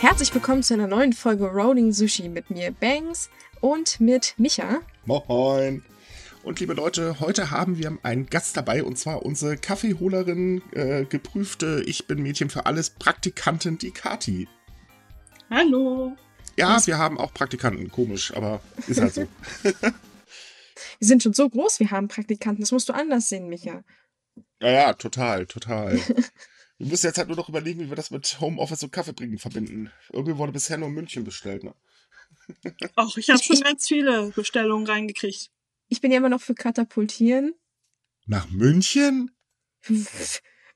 Herzlich willkommen zu einer neuen Folge Rolling Sushi mit mir, Bangs, und mit Micha. Moin. Und liebe Leute, heute haben wir einen Gast dabei und zwar unsere Kaffeeholerin, äh, geprüfte Ich bin Mädchen für alles Praktikantin, die Kati. Hallo. Ja, Was? wir haben auch Praktikanten, komisch, aber ist halt so. wir sind schon so groß, wir haben Praktikanten, das musst du anders sehen, Micha. Ja, ja, total, total. wir müssen jetzt halt nur noch überlegen, wie wir das mit Homeoffice und Kaffeebringen verbinden. Irgendwie wurde bisher nur München bestellt, ne? Ach, ich habe schon ganz viele Bestellungen reingekriegt. Ich bin ja immer noch für Katapultieren. Nach München? Wenn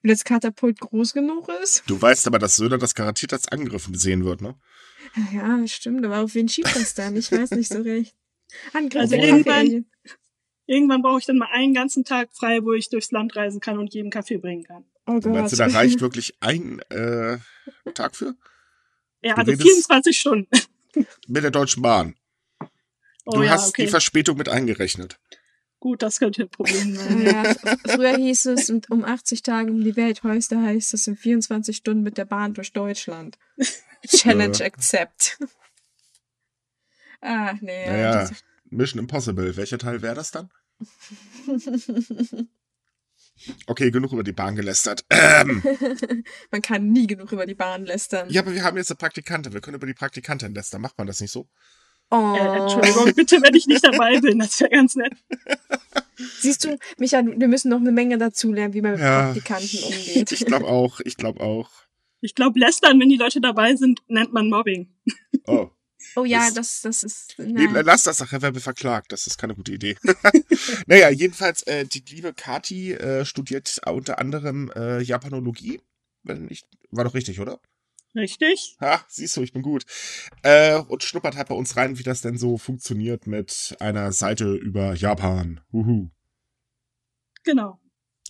das Katapult groß genug ist. Du weißt aber, dass Söder das garantiert als Angriff sehen wird, ne? Ja, stimmt, aber auf wen schiebt das dann? Ich weiß nicht so recht. Angriff also irgendwann, irgendwann brauche ich dann mal einen ganzen Tag frei, wo ich durchs Land reisen kann und jedem Kaffee bringen kann. Oh Gott. Meinst du, da reicht wirklich ein äh, Tag für? Ja, also 24 Stunden. Mit der Deutschen Bahn. Du oh, ja, hast okay. die Verspätung mit eingerechnet. Gut, das könnte ein Problem sein. Ja, früher hieß es, um 80 Tage um die Welt, heute heißt es in 24 Stunden mit der Bahn durch Deutschland. Challenge accept. ah, nee. Naja, Mission Impossible. Welcher Teil wäre das dann? Okay, genug über die Bahn gelästert. Ähm. man kann nie genug über die Bahn lästern. Ja, aber wir haben jetzt eine Praktikantin. Wir können über die Praktikantin lästern. Macht man das nicht so? Oh. Äh, Entschuldigung, bitte, wenn ich nicht dabei bin. Das wäre ganz nett. Siehst du, Micha, wir müssen noch eine Menge dazulernen, wie man mit ja, Praktikanten umgeht. Ich glaube auch, ich glaube auch. Ich glaube, lästern, wenn die Leute dabei sind, nennt man Mobbing. Oh. Oh ja, das, das ist. Nee, lass das nachher, wer verklagt. Das ist keine gute Idee. naja, jedenfalls, äh, die liebe Kati äh, studiert unter anderem äh, Japanologie. Wenn ich, war doch richtig, oder? Richtig. Ha, siehst du, ich bin gut. Äh, und schnuppert halt bei uns rein, wie das denn so funktioniert mit einer Seite über Japan. Huhu. Genau.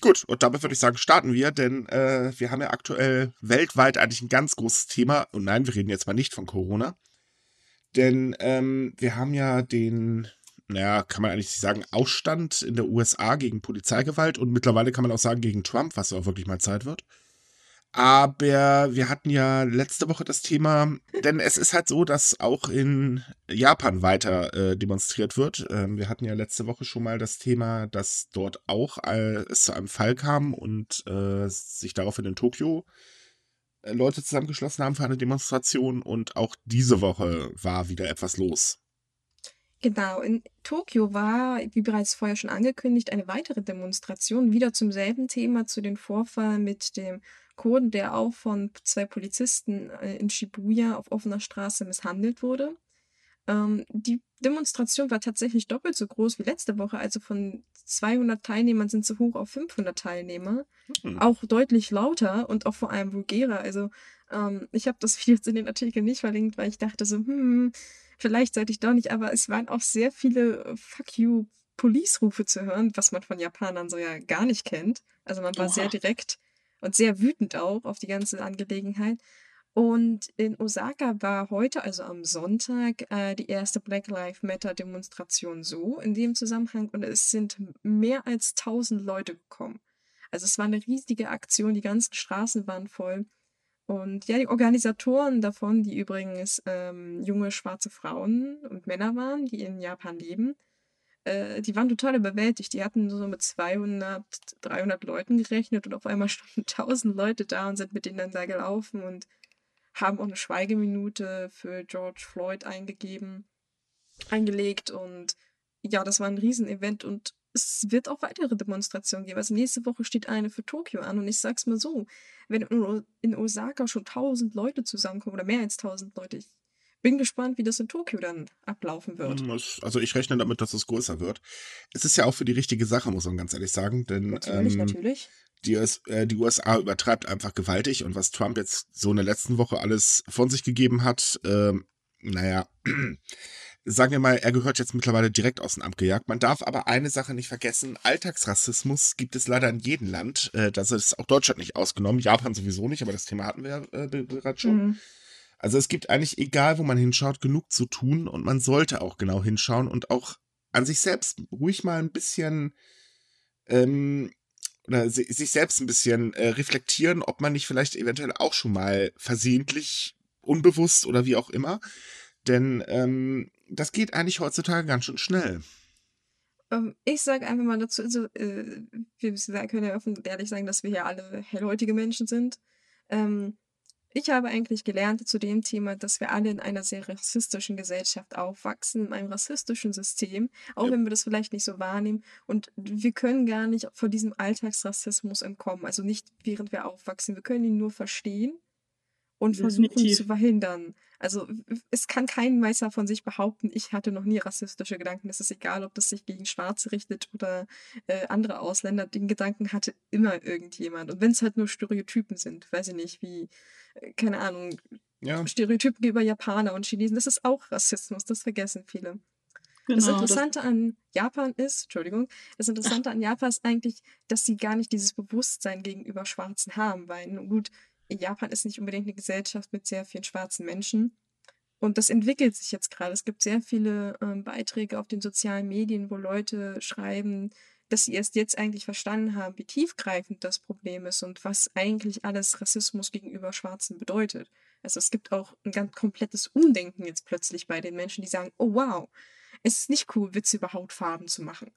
Gut, und damit würde ich sagen, starten wir, denn äh, wir haben ja aktuell weltweit eigentlich ein ganz großes Thema. Und nein, wir reden jetzt mal nicht von Corona. Denn ähm, wir haben ja den, naja, kann man eigentlich sagen, Ausstand in der USA gegen Polizeigewalt und mittlerweile kann man auch sagen gegen Trump, was auch wirklich mal Zeit wird. Aber wir hatten ja letzte Woche das Thema, denn es ist halt so, dass auch in Japan weiter äh, demonstriert wird. Ähm, wir hatten ja letzte Woche schon mal das Thema, dass dort auch äh, es zu einem Fall kam und äh, sich daraufhin in Tokio äh, Leute zusammengeschlossen haben für eine Demonstration. Und auch diese Woche war wieder etwas los. Genau, in Tokio war, wie bereits vorher schon angekündigt, eine weitere Demonstration wieder zum selben Thema, zu den Vorfällen mit dem Kurden, der auch von zwei Polizisten äh, in Shibuya auf offener Straße misshandelt wurde. Ähm, die Demonstration war tatsächlich doppelt so groß wie letzte Woche, also von 200 Teilnehmern sind sie hoch auf 500 Teilnehmer. Mhm. Auch deutlich lauter und auch vor allem vulgärer. Also ähm, ich habe das Video in den Artikeln nicht verlinkt, weil ich dachte so, hm, vielleicht sollte ich doch nicht, aber es waren auch sehr viele äh, Fuck you Police-Rufe zu hören, was man von Japanern so ja gar nicht kennt. Also man war Oha. sehr direkt und sehr wütend auch auf die ganze Angelegenheit. Und in Osaka war heute, also am Sonntag, äh, die erste Black Lives Matter Demonstration so in dem Zusammenhang und es sind mehr als 1000 Leute gekommen. Also es war eine riesige Aktion, die ganzen Straßen waren voll. Und ja, die Organisatoren davon, die übrigens ähm, junge schwarze Frauen und Männer waren, die in Japan leben, äh, die waren total überwältigt. Die hatten so mit 200, 300 Leuten gerechnet und auf einmal standen 1000 Leute da und sind mit ihnen dann da gelaufen und haben auch eine Schweigeminute für George Floyd eingegeben, eingelegt und ja, das war ein Riesenevent und es wird auch weitere Demonstrationen geben. Also nächste Woche steht eine für Tokio an und ich sag's mal so, wenn in Osaka schon 1000 Leute zusammenkommen oder mehr als 1000 Leute, ich bin gespannt, wie das in Tokio dann ablaufen wird. Hm, also ich rechne damit, dass es größer wird. Es ist ja auch für die richtige Sache, muss man ganz ehrlich sagen. Denn, natürlich, ähm, natürlich. Die, äh, die, USA übertreibt einfach gewaltig und was Trump jetzt so in der letzten Woche alles von sich gegeben hat, ähm, naja, sagen wir mal, er gehört jetzt mittlerweile direkt aus dem Amt gejagt. Man darf aber eine Sache nicht vergessen, Alltagsrassismus gibt es leider in jedem Land. Äh, das ist auch Deutschland nicht ausgenommen, Japan sowieso nicht, aber das Thema hatten wir äh, bereits schon. Mhm. Also es gibt eigentlich, egal wo man hinschaut, genug zu tun und man sollte auch genau hinschauen und auch an sich selbst ruhig mal ein bisschen ähm, oder sich selbst ein bisschen äh, reflektieren, ob man nicht vielleicht eventuell auch schon mal versehentlich unbewusst oder wie auch immer. Denn ähm, das geht eigentlich heutzutage ganz schön schnell. Ähm, ich sage einfach mal dazu, also, äh, wir können ja offen ehrlich sagen, dass wir hier alle hellhäutige Menschen sind. Ähm, ich habe eigentlich gelernt zu dem Thema, dass wir alle in einer sehr rassistischen Gesellschaft aufwachsen, in einem rassistischen System, auch ja. wenn wir das vielleicht nicht so wahrnehmen. Und wir können gar nicht vor diesem Alltagsrassismus entkommen. Also nicht während wir aufwachsen. Wir können ihn nur verstehen und versuchen Definitiv. zu verhindern. Also es kann kein Meister von sich behaupten, ich hatte noch nie rassistische Gedanken. Es ist egal, ob das sich gegen Schwarze richtet oder äh, andere Ausländer. Den Gedanken hatte immer irgendjemand. Und wenn es halt nur Stereotypen sind, weiß ich nicht, wie, keine Ahnung, ja. Stereotypen gegenüber Japaner und Chinesen, das ist auch Rassismus, das vergessen viele. Genau, das Interessante das an Japan ist, Entschuldigung, das Interessante an Japan ist eigentlich, dass sie gar nicht dieses Bewusstsein gegenüber Schwarzen haben, weil, gut, Japan ist nicht unbedingt eine Gesellschaft mit sehr vielen schwarzen Menschen. Und das entwickelt sich jetzt gerade. Es gibt sehr viele ähm, Beiträge auf den sozialen Medien, wo Leute schreiben, dass sie erst jetzt eigentlich verstanden haben, wie tiefgreifend das Problem ist und was eigentlich alles Rassismus gegenüber Schwarzen bedeutet. Also es gibt auch ein ganz komplettes Umdenken jetzt plötzlich bei den Menschen, die sagen, oh wow, es ist nicht cool, Witze über Hautfarben zu machen.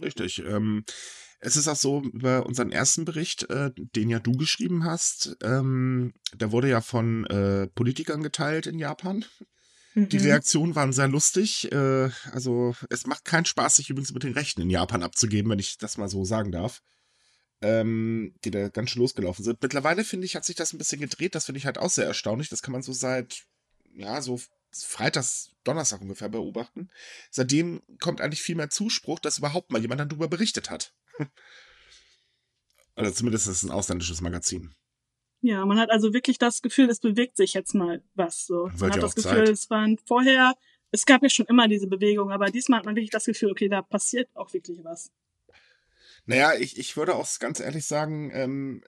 Richtig. Ähm, es ist auch so, über unseren ersten Bericht, äh, den ja du geschrieben hast, ähm, der wurde ja von äh, Politikern geteilt in Japan. Mhm. Die Reaktionen waren sehr lustig. Äh, also es macht keinen Spaß, sich übrigens mit den Rechten in Japan abzugeben, wenn ich das mal so sagen darf. Ähm, die da ganz schön losgelaufen sind. Mittlerweile, finde ich, hat sich das ein bisschen gedreht. Das finde ich halt auch sehr erstaunlich. Das kann man so seit, ja, so Freitags, Donnerstag ungefähr beobachten. Seitdem kommt eigentlich viel mehr Zuspruch, dass überhaupt mal jemand darüber berichtet hat. Oder zumindest ist es ein ausländisches Magazin. Ja, man hat also wirklich das Gefühl, es bewegt sich jetzt mal was. So. Man hat das Gefühl, Zeit. es waren vorher, es gab ja schon immer diese Bewegung, aber diesmal hat man wirklich das Gefühl, okay, da passiert auch wirklich was. Naja, ich, ich würde auch ganz ehrlich sagen, ähm,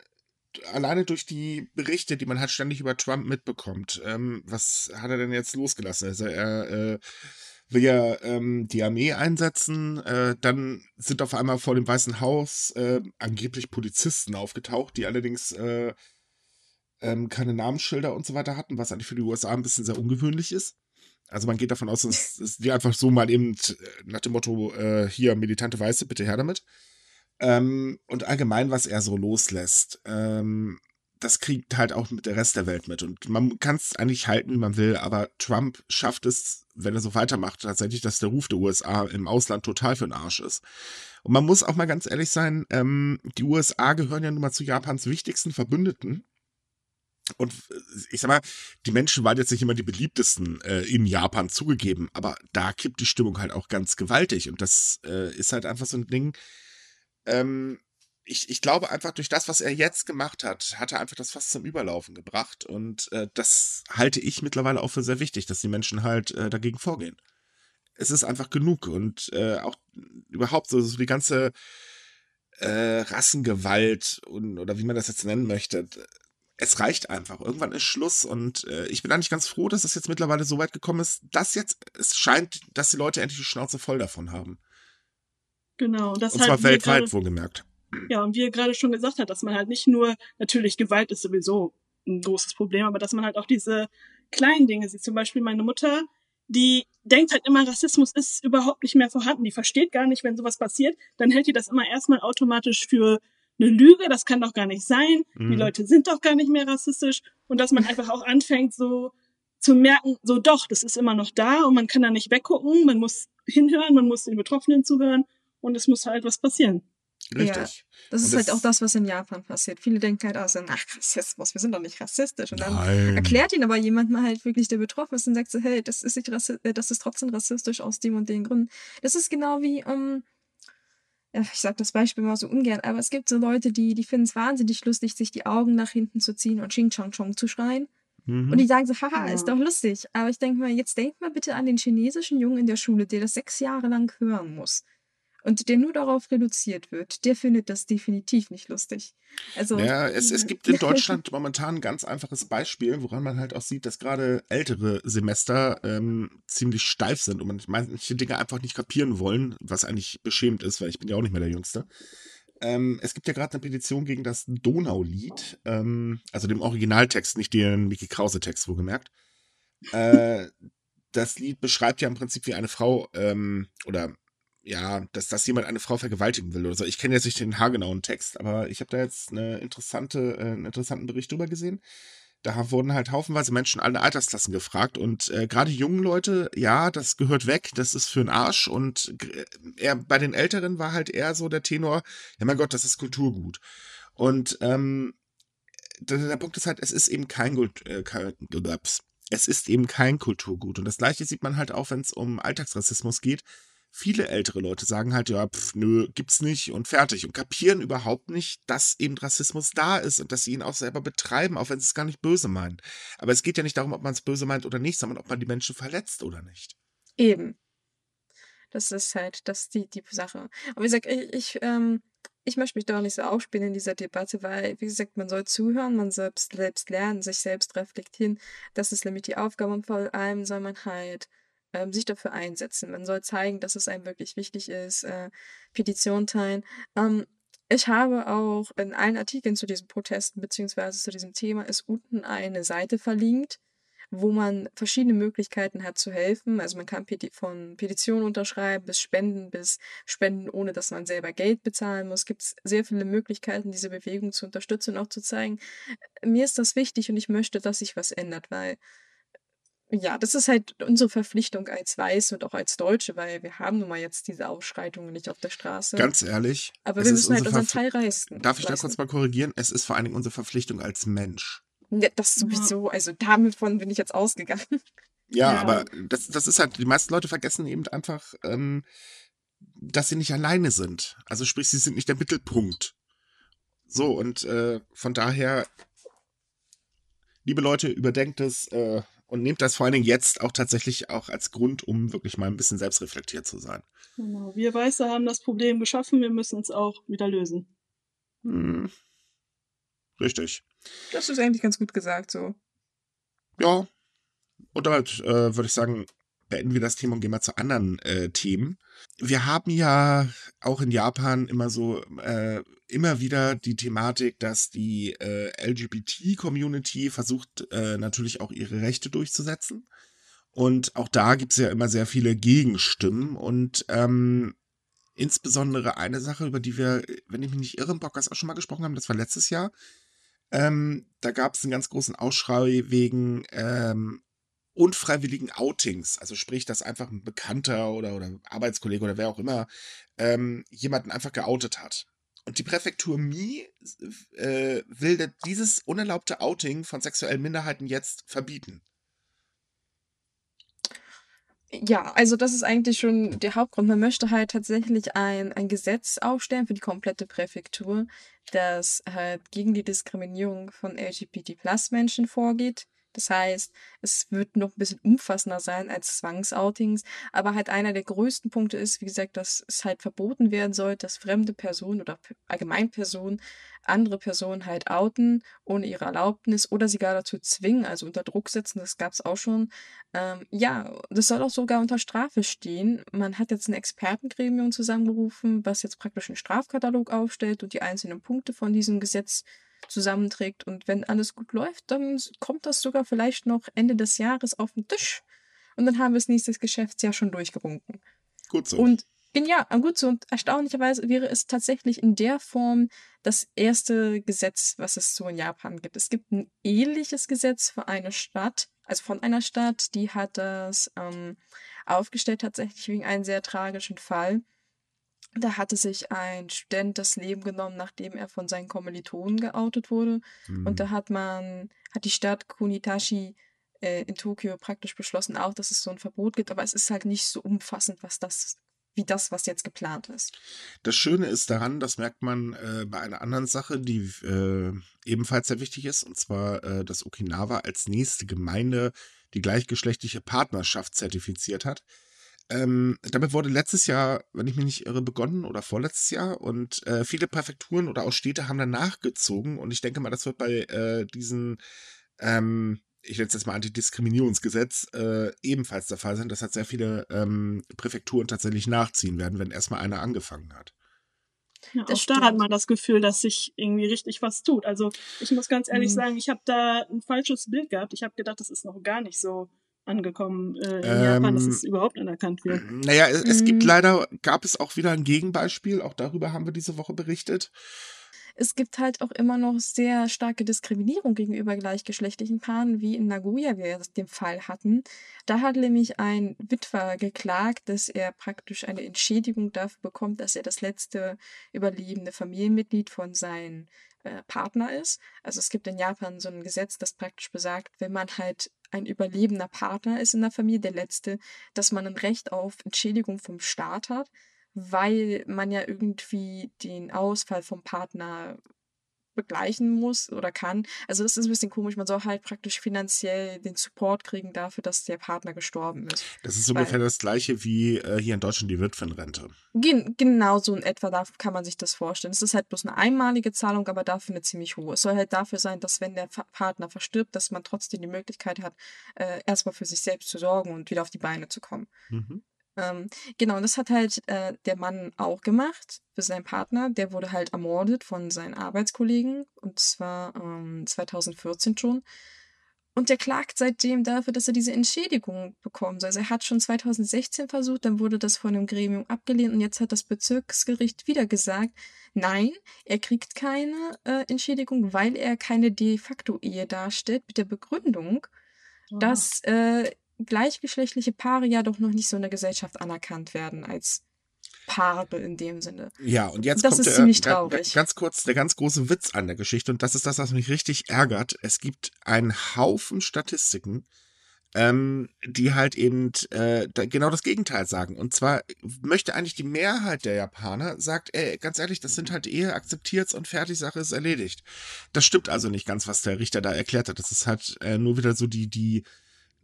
alleine durch die Berichte, die man halt ständig über Trump mitbekommt, ähm, was hat er denn jetzt losgelassen? Also er äh, will ja ähm, die Armee einsetzen, äh, dann sind auf einmal vor dem Weißen Haus äh, angeblich Polizisten aufgetaucht, die allerdings äh, ähm, keine Namensschilder und so weiter hatten, was eigentlich für die USA ein bisschen sehr ungewöhnlich ist. Also man geht davon aus, dass, dass die einfach so mal eben äh, nach dem Motto, äh, hier militante Weiße, bitte her damit. Ähm, und allgemein, was er so loslässt, ähm, das kriegt halt auch mit der Rest der Welt mit. Und man kann es eigentlich halten, wie man will, aber Trump schafft es, wenn er so weitermacht, tatsächlich, dass der Ruf der USA im Ausland total für den Arsch ist. Und man muss auch mal ganz ehrlich sein, ähm, die USA gehören ja nun mal zu Japans wichtigsten Verbündeten. Und äh, ich sag mal, die Menschen waren jetzt nicht immer die beliebtesten äh, in Japan zugegeben, aber da kippt die Stimmung halt auch ganz gewaltig. Und das äh, ist halt einfach so ein Ding, ähm, ich, ich glaube einfach, durch das, was er jetzt gemacht hat, hat er einfach das fast zum Überlaufen gebracht. Und äh, das halte ich mittlerweile auch für sehr wichtig, dass die Menschen halt äh, dagegen vorgehen. Es ist einfach genug. Und äh, auch überhaupt so, so die ganze äh, Rassengewalt und, oder wie man das jetzt nennen möchte, es reicht einfach. Irgendwann ist Schluss und äh, ich bin eigentlich ganz froh, dass es jetzt mittlerweile so weit gekommen ist, dass jetzt, es scheint, dass die Leute endlich die Schnauze voll davon haben. Genau. Das und zwar weltweit grade, wohlgemerkt. Ja, und wie er gerade schon gesagt hat, dass man halt nicht nur, natürlich Gewalt ist sowieso ein großes Problem, aber dass man halt auch diese kleinen Dinge sieht. Zum Beispiel meine Mutter, die denkt halt immer, Rassismus ist überhaupt nicht mehr vorhanden. Die versteht gar nicht, wenn sowas passiert, dann hält die das immer erstmal automatisch für eine Lüge, das kann doch gar nicht sein, mhm. die Leute sind doch gar nicht mehr rassistisch und dass man einfach auch anfängt so zu merken, so doch, das ist immer noch da und man kann da nicht weggucken, man muss hinhören, man muss den Betroffenen zuhören und es muss halt was passieren. Richtig. Ja, das ist das halt auch das, was in Japan passiert. Viele denken halt auch so, ach, Rassismus, wir sind doch nicht rassistisch. Und dann Nein. erklärt ihnen aber jemand mal halt wirklich, der betroffen ist und sagt so, hey, das ist, nicht äh, das ist trotzdem rassistisch aus dem und den Gründen. Das ist genau wie, um, ähm, ich sag das Beispiel mal so ungern, aber es gibt so Leute, die, die finden es wahnsinnig lustig, sich die Augen nach hinten zu ziehen und Ching Chong Chong zu schreien. Mhm. Und die sagen so, haha, ja. ist doch lustig. Aber ich denke mal, jetzt denkt mal bitte an den chinesischen Jungen in der Schule, der das sechs Jahre lang hören muss und der nur darauf reduziert wird, der findet das definitiv nicht lustig. Also, ja, es, es gibt in Deutschland momentan ein ganz einfaches Beispiel, woran man halt auch sieht, dass gerade ältere Semester ähm, ziemlich steif sind und man manche Dinge einfach nicht kapieren wollen, was eigentlich beschämt ist, weil ich bin ja auch nicht mehr der Jüngste. Ähm, es gibt ja gerade eine Petition gegen das Donaulied, ähm, also dem Originaltext, nicht den Mickey Krause-Text, wohlgemerkt. Äh, das Lied beschreibt ja im Prinzip, wie eine Frau ähm, oder ja, dass, dass jemand eine Frau vergewaltigen will oder so. Ich kenne jetzt nicht den haargenauen Text, aber ich habe da jetzt eine interessante, äh, einen interessanten Bericht drüber gesehen. Da wurden halt haufenweise Menschen alle Altersklassen gefragt und äh, gerade jungen Leute, ja, das gehört weg, das ist für den Arsch und er, bei den Älteren war halt eher so der Tenor, ja mein Gott, das ist Kulturgut. Und ähm, der, der Punkt ist halt, es ist eben kein, äh, kein es ist eben kein Kulturgut. Und das gleiche sieht man halt auch, wenn es um Alltagsrassismus geht viele ältere Leute sagen halt, ja, pf, nö, gibt's nicht und fertig und kapieren überhaupt nicht, dass eben Rassismus da ist und dass sie ihn auch selber betreiben, auch wenn sie es gar nicht böse meinen. Aber es geht ja nicht darum, ob man es böse meint oder nicht, sondern ob man die Menschen verletzt oder nicht. Eben. Das ist halt das die, die Sache. Aber wie gesagt, ich, ich, ähm, ich möchte mich da auch nicht so aufspielen in dieser Debatte, weil, wie gesagt, man soll zuhören, man selbst, selbst lernen, sich selbst reflektieren. Das ist nämlich die Aufgabe und vor allem soll man halt ähm, sich dafür einsetzen. Man soll zeigen, dass es einem wirklich wichtig ist, äh, Petition teilen. Ähm, ich habe auch in allen Artikeln zu diesen Protesten beziehungsweise zu diesem Thema ist unten eine Seite verlinkt, wo man verschiedene Möglichkeiten hat zu helfen. Also man kann Peti von Petitionen unterschreiben bis Spenden, bis Spenden, ohne dass man selber Geld bezahlen muss. Es gibt sehr viele Möglichkeiten, diese Bewegung zu unterstützen und auch zu zeigen, mir ist das wichtig und ich möchte, dass sich was ändert, weil ja, das ist halt unsere Verpflichtung als Weiß und auch als Deutsche, weil wir haben nun mal jetzt diese Ausschreitungen nicht auf der Straße. Ganz ehrlich. Aber wir müssen halt unseren Teil reißen. Darf ich da kurz mal korrigieren? Es ist vor allen Dingen unsere Verpflichtung als Mensch. Ja, das sowieso. Also davon bin ich jetzt ausgegangen. Ja, ja, aber das, das ist halt, die meisten Leute vergessen eben einfach, ähm, dass sie nicht alleine sind. Also sprich, sie sind nicht der Mittelpunkt. So, und äh, von daher, liebe Leute, überdenkt es, äh, und nehmt das vor allen Dingen jetzt auch tatsächlich auch als Grund, um wirklich mal ein bisschen selbstreflektiert zu sein. Genau. Wir Weiße haben das Problem geschaffen, wir müssen es auch wieder lösen. Hm. Richtig. Das ist eigentlich ganz gut gesagt, so. Ja. Und damit äh, würde ich sagen, beenden wir das Thema und gehen mal zu anderen äh, Themen. Wir haben ja auch in Japan immer so äh, immer wieder die Thematik, dass die äh, LGBT-Community versucht äh, natürlich auch ihre Rechte durchzusetzen. Und auch da gibt es ja immer sehr viele Gegenstimmen. Und ähm, insbesondere eine Sache, über die wir, wenn ich mich nicht irre, im Podcast auch schon mal gesprochen haben, das war letztes Jahr. Ähm, da gab es einen ganz großen Ausschrei wegen ähm, unfreiwilligen Outings, also sprich, dass einfach ein Bekannter oder, oder Arbeitskollege oder wer auch immer ähm, jemanden einfach geoutet hat. Und die Präfektur Mi äh, will dieses unerlaubte Outing von sexuellen Minderheiten jetzt verbieten. Ja, also das ist eigentlich schon der Hauptgrund. Man möchte halt tatsächlich ein, ein Gesetz aufstellen für die komplette Präfektur, das halt gegen die Diskriminierung von LGBT-Plus-Menschen vorgeht. Das heißt, es wird noch ein bisschen umfassender sein als Zwangsoutings, aber halt einer der größten Punkte ist, wie gesagt, dass es halt verboten werden soll, dass fremde Personen oder Allgemeinpersonen andere Personen halt outen ohne ihre Erlaubnis oder sie gar dazu zwingen, also unter Druck setzen, das gab es auch schon. Ähm, ja, das soll auch sogar unter Strafe stehen. Man hat jetzt ein Expertengremium zusammengerufen, was jetzt praktisch einen Strafkatalog aufstellt und die einzelnen Punkte von diesem Gesetz zusammenträgt. Und wenn alles gut läuft, dann kommt das sogar vielleicht noch Ende des Jahres auf den Tisch. Und dann haben wir das nächste Geschäftsjahr schon durchgewunken. Gut so. Und ja, gut so. Und erstaunlicherweise wäre es tatsächlich in der Form das erste Gesetz, was es so in Japan gibt. Es gibt ein ähnliches Gesetz für eine Stadt, also von einer Stadt, die hat das ähm, aufgestellt tatsächlich wegen einem sehr tragischen Fall. Da hatte sich ein Student das Leben genommen, nachdem er von seinen Kommilitonen geoutet wurde. Mhm. Und da hat man, hat die Stadt Kunitashi äh, in Tokio praktisch beschlossen, auch, dass es so ein Verbot gibt, aber es ist halt nicht so umfassend, was das, wie das, was jetzt geplant ist. Das Schöne ist daran, das merkt man äh, bei einer anderen Sache, die äh, ebenfalls sehr wichtig ist, und zwar, äh, dass Okinawa als nächste Gemeinde die gleichgeschlechtliche Partnerschaft zertifiziert hat. Ähm, damit wurde letztes Jahr, wenn ich mich nicht irre, begonnen oder vorletztes Jahr und äh, viele Präfekturen oder auch Städte haben dann nachgezogen und ich denke mal, das wird bei äh, diesen, ähm, ich nenne es jetzt mal Antidiskriminierungsgesetz, äh, ebenfalls der Fall sein, dass halt sehr viele ähm, Präfekturen tatsächlich nachziehen werden, wenn erstmal einer angefangen hat. Ja, auch da hat man das Gefühl, dass sich irgendwie richtig was tut. Also ich muss ganz ehrlich mhm. sagen, ich habe da ein falsches Bild gehabt. Ich habe gedacht, das ist noch gar nicht so angekommen äh, in ähm, Japan, dass es überhaupt anerkannt wird. Naja, es, es gibt mhm. leider, gab es auch wieder ein Gegenbeispiel, auch darüber haben wir diese Woche berichtet. Es gibt halt auch immer noch sehr starke Diskriminierung gegenüber gleichgeschlechtlichen Paaren, wie in Nagoya wir den Fall hatten. Da hat nämlich ein Witwer geklagt, dass er praktisch eine Entschädigung dafür bekommt, dass er das letzte überlebende Familienmitglied von seinem äh, Partner ist. Also es gibt in Japan so ein Gesetz, das praktisch besagt, wenn man halt ein überlebender Partner ist in der Familie, der letzte, dass man ein Recht auf Entschädigung vom Staat hat weil man ja irgendwie den Ausfall vom Partner begleichen muss oder kann. Also das ist ein bisschen komisch. Man soll halt praktisch finanziell den Support kriegen dafür, dass der Partner gestorben ist. Das ist ungefähr das gleiche wie äh, hier in Deutschland die Witwenrente. Gen genau so in etwa, da kann man sich das vorstellen. Es ist halt bloß eine einmalige Zahlung, aber dafür eine ziemlich hohe. Es soll halt dafür sein, dass wenn der Partner verstirbt, dass man trotzdem die Möglichkeit hat, äh, erstmal für sich selbst zu sorgen und wieder auf die Beine zu kommen. Mhm. Ähm, genau, das hat halt äh, der Mann auch gemacht für seinen Partner. Der wurde halt ermordet von seinen Arbeitskollegen und zwar ähm, 2014 schon. Und der klagt seitdem dafür, dass er diese Entschädigung bekommen soll. Also er hat schon 2016 versucht, dann wurde das von einem Gremium abgelehnt und jetzt hat das Bezirksgericht wieder gesagt, nein, er kriegt keine äh, Entschädigung, weil er keine de facto Ehe darstellt, mit der Begründung, oh. dass äh, gleichgeschlechtliche Paare ja doch noch nicht so in der Gesellschaft anerkannt werden als Paare in dem Sinne. Ja, und jetzt das kommt ist der, ziemlich traurig. Ganz, kurz der ganz große Witz an der Geschichte und das ist das, was mich richtig ärgert. Es gibt einen Haufen Statistiken, ähm, die halt eben äh, genau das Gegenteil sagen. Und zwar möchte eigentlich die Mehrheit der Japaner sagt, ey, ganz ehrlich, das sind halt Ehe, akzeptiert's und fertig, Sache ist erledigt. Das stimmt also nicht ganz, was der Richter da erklärt hat. Das ist halt äh, nur wieder so die die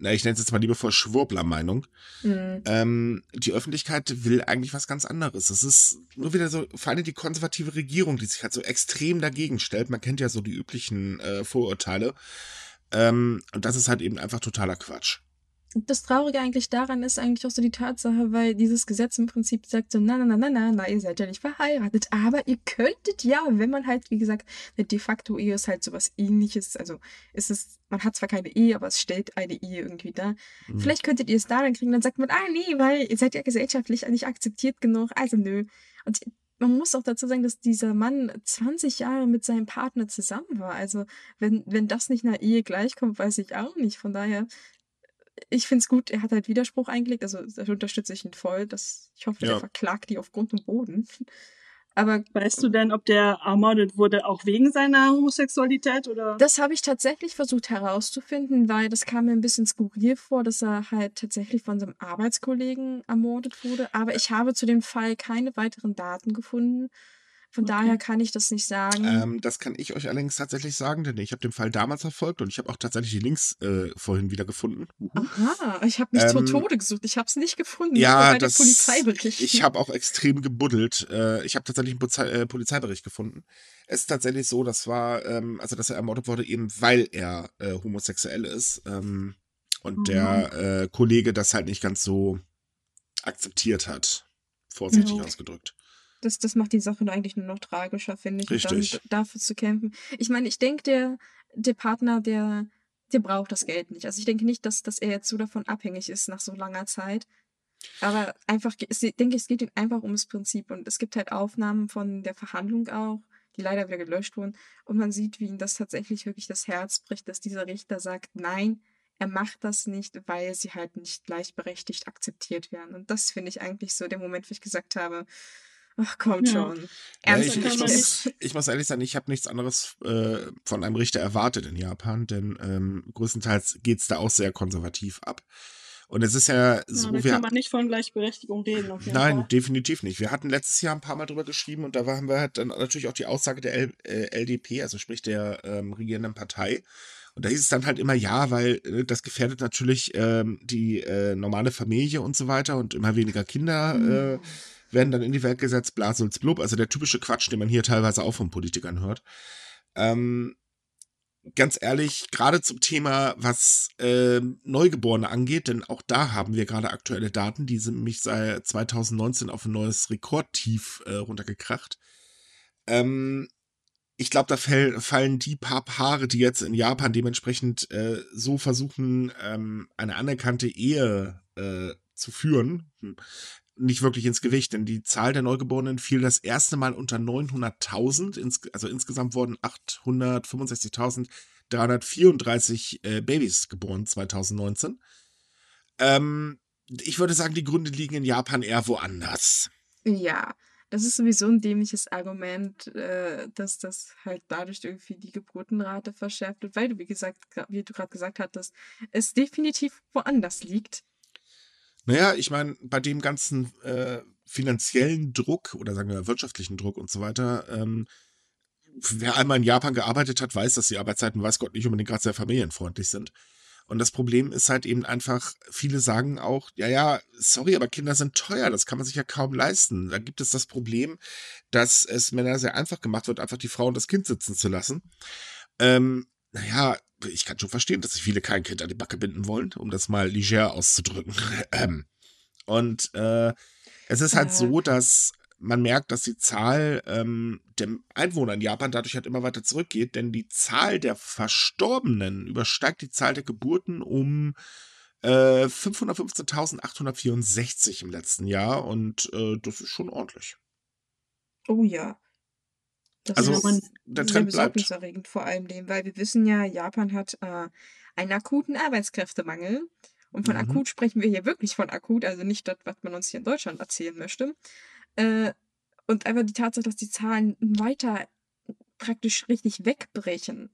na, ich nenne es jetzt mal liebevoll Schwurbler-Meinung. Mhm. Ähm, die Öffentlichkeit will eigentlich was ganz anderes. Es ist nur wieder so, vor allem die konservative Regierung, die sich halt so extrem dagegen stellt. Man kennt ja so die üblichen äh, Vorurteile. Ähm, und das ist halt eben einfach totaler Quatsch das Traurige eigentlich daran ist eigentlich auch so die Tatsache, weil dieses Gesetz im Prinzip sagt so, na, na, na, na, na, na, ihr seid ja nicht verheiratet, aber ihr könntet ja, wenn man halt, wie gesagt, eine de facto Ehe ist halt sowas ähnliches, also ist es, man hat zwar keine Ehe, aber es stellt eine Ehe irgendwie da. Mhm. Vielleicht könntet ihr es da dann kriegen, dann sagt man, ah, nee, weil ihr seid ja gesellschaftlich nicht akzeptiert genug, also nö. Und man muss auch dazu sagen, dass dieser Mann 20 Jahre mit seinem Partner zusammen war. Also, wenn, wenn das nicht einer Ehe gleichkommt, weiß ich auch nicht. Von daher ich finde es gut, er hat halt Widerspruch eingelegt, also da unterstütze ich ihn voll. Das, ich hoffe, ja. der verklagt die auf Grund und Boden. Aber weißt du denn, ob der ermordet wurde auch wegen seiner Homosexualität oder? Das habe ich tatsächlich versucht herauszufinden, weil das kam mir ein bisschen skurril vor, dass er halt tatsächlich von seinem Arbeitskollegen ermordet wurde. Aber ich habe zu dem Fall keine weiteren Daten gefunden. Von okay. daher kann ich das nicht sagen. Ähm, das kann ich euch allerdings tatsächlich sagen, denn ich habe den Fall damals verfolgt und ich habe auch tatsächlich die Links äh, vorhin wieder gefunden. Aha, ich habe mich ähm, zu Tode gesucht. Ich habe es nicht gefunden. Ja, das. Ich habe auch extrem gebuddelt. Äh, ich habe tatsächlich einen Polizei, äh, Polizeibericht gefunden. Es ist tatsächlich so, das war, ähm, also dass er ermordet wurde, eben weil er äh, homosexuell ist. Ähm, und mhm. der äh, Kollege das halt nicht ganz so akzeptiert hat. Vorsichtig mhm. ausgedrückt das, das macht die Sache eigentlich nur noch tragischer, finde ich. Richtig. Und dann dafür zu kämpfen. Ich meine, ich denke, der, der Partner, der, der braucht das Geld nicht. Also ich denke nicht, dass, dass er jetzt so davon abhängig ist nach so langer Zeit. Aber einfach, ich denke, es geht ihm einfach ums Prinzip. Und es gibt halt Aufnahmen von der Verhandlung auch, die leider wieder gelöscht wurden. Und man sieht, wie ihm das tatsächlich wirklich das Herz bricht, dass dieser Richter sagt, nein, er macht das nicht, weil sie halt nicht gleichberechtigt akzeptiert werden. Und das finde ich eigentlich so der Moment, wo ich gesagt habe, Ach, kommt ja. schon. Ja, ich, ich, muss, ich, muss, ehrlich sagen, ich habe nichts anderes äh, von einem Richter erwartet in Japan, denn ähm, größtenteils geht es da auch sehr konservativ ab. Und es ist ja so. Ja, da kann man nicht von Gleichberechtigung reden. nein, Fall. definitiv nicht. Wir hatten letztes Jahr ein paar Mal drüber geschrieben und da haben wir halt dann natürlich auch die Aussage der L äh, LDP, also sprich der ähm, regierenden Partei. Und da hieß es dann halt immer ja, weil äh, das gefährdet natürlich ähm, die äh, normale Familie und so weiter und immer weniger Kinder. Mhm. Werden dann in die Welt gesetzt, blasulz blub, also der typische Quatsch, den man hier teilweise auch von Politikern hört. Ähm, ganz ehrlich, gerade zum Thema, was äh, Neugeborene angeht, denn auch da haben wir gerade aktuelle Daten, die sind mich seit 2019 auf ein neues Rekordtief äh, runtergekracht. Ähm, ich glaube, da fall, fallen die paar Paare, die jetzt in Japan dementsprechend äh, so versuchen, ähm, eine anerkannte Ehe äh, zu führen, hm, nicht wirklich ins Gewicht, denn die Zahl der Neugeborenen fiel das erste Mal unter 900.000. Ins, also insgesamt wurden 865.334 äh, Babys geboren 2019. Ähm, ich würde sagen, die Gründe liegen in Japan eher woanders. Ja, das ist sowieso ein dämliches Argument, äh, dass das halt dadurch irgendwie die Geburtenrate verschärft wird, weil du, wie gesagt, wie du gerade gesagt hattest, es definitiv woanders liegt. Naja, ich meine, bei dem ganzen äh, finanziellen Druck oder sagen wir wirtschaftlichen Druck und so weiter, ähm, wer einmal in Japan gearbeitet hat, weiß, dass die Arbeitszeiten, weiß Gott, nicht unbedingt gerade sehr familienfreundlich sind. Und das Problem ist halt eben einfach, viele sagen auch, ja, ja, sorry, aber Kinder sind teuer, das kann man sich ja kaum leisten. Da gibt es das Problem, dass es Männern sehr einfach gemacht wird, einfach die Frau und das Kind sitzen zu lassen. Ähm, naja, ich kann schon verstehen, dass sich viele kein Kind an die Backe binden wollen, um das mal leger auszudrücken. Ähm, und äh, es ist halt so, dass man merkt, dass die Zahl ähm, der Einwohner in Japan dadurch halt immer weiter zurückgeht, denn die Zahl der Verstorbenen übersteigt die Zahl der Geburten um äh, 515.864 im letzten Jahr und äh, das ist schon ordentlich. Oh ja. Das Also, ist der sehr Trend bleibt. besorgniserregend vor allem dem, weil wir wissen ja, Japan hat äh, einen akuten Arbeitskräftemangel. Und von Mhm. akut sprechen wir hier wirklich von akut, also nicht das, was man uns hier in Deutschland erzählen möchte. Äh, und einfach die Tatsache, dass die Zahlen weiter praktisch richtig wegbrechen,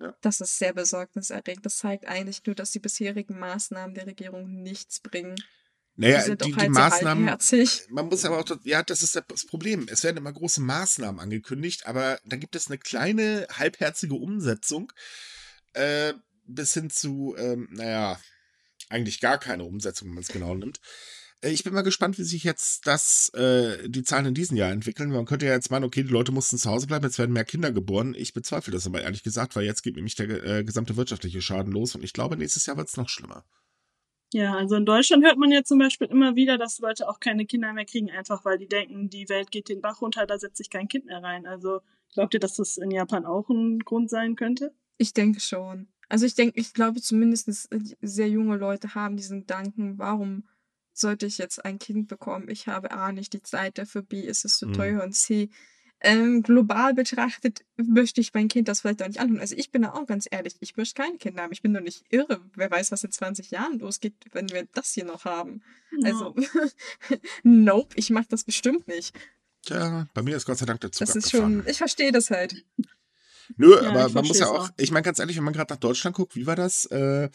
Ja. das ist sehr besorgniserregend. Das zeigt eigentlich nur, dass die bisherigen Maßnahmen der Regierung nichts bringen. Die Naja, die, die halt sehr Maßnahmen, halbherzig. man muss aber auch, ja, das ist das Problem. Es werden immer große Maßnahmen angekündigt, aber dann gibt es eine kleine, halbherzige Umsetzung äh, bis hin zu, ähm, naja, eigentlich gar keine Umsetzung, wenn man es genau nimmt. Äh, Ich bin mal gespannt, wie sich jetzt das, äh, die Zahlen in diesem Jahr entwickeln. Man könnte ja jetzt meinen, okay, die Leute mussten zu Hause bleiben, jetzt werden mehr Kinder geboren. Ich bezweifle das aber ehrlich gesagt, weil jetzt geht nämlich der äh, gesamte wirtschaftliche Schaden los und ich glaube, nächstes Jahr wird es noch schlimmer. Ja, also in Deutschland hört man ja zum Beispiel immer wieder, dass Leute auch keine Kinder mehr kriegen, einfach weil die denken, die Welt geht den Bach runter, da setzt sich kein Kind mehr rein. Also glaubt ihr, dass das in Japan auch ein Grund sein könnte? Ich denke schon. Also ich denke, ich glaube zumindest sehr junge Leute haben diesen Gedanken, warum sollte ich jetzt ein Kind bekommen? Ich habe A nicht die Zeit dafür, B ist es zu Mhm. teuer und C ähm, global betrachtet möchte ich mein Kind das vielleicht auch nicht antun. Also ich bin da auch ganz ehrlich, ich möchte keine Kinder haben. Ich bin doch nicht irre. Wer weiß, was in 20 Jahren losgeht, wenn wir das hier noch haben. Also, nope, ich mache das bestimmt nicht. Tja, bei mir ist Gott sei Dank der Zug Das ist schon, ich verstehe das halt. Nö, Ja, aber man muss ja auch, auch. ich meine ganz ehrlich, wenn man gerade nach Deutschland guckt, wie war das? Äh,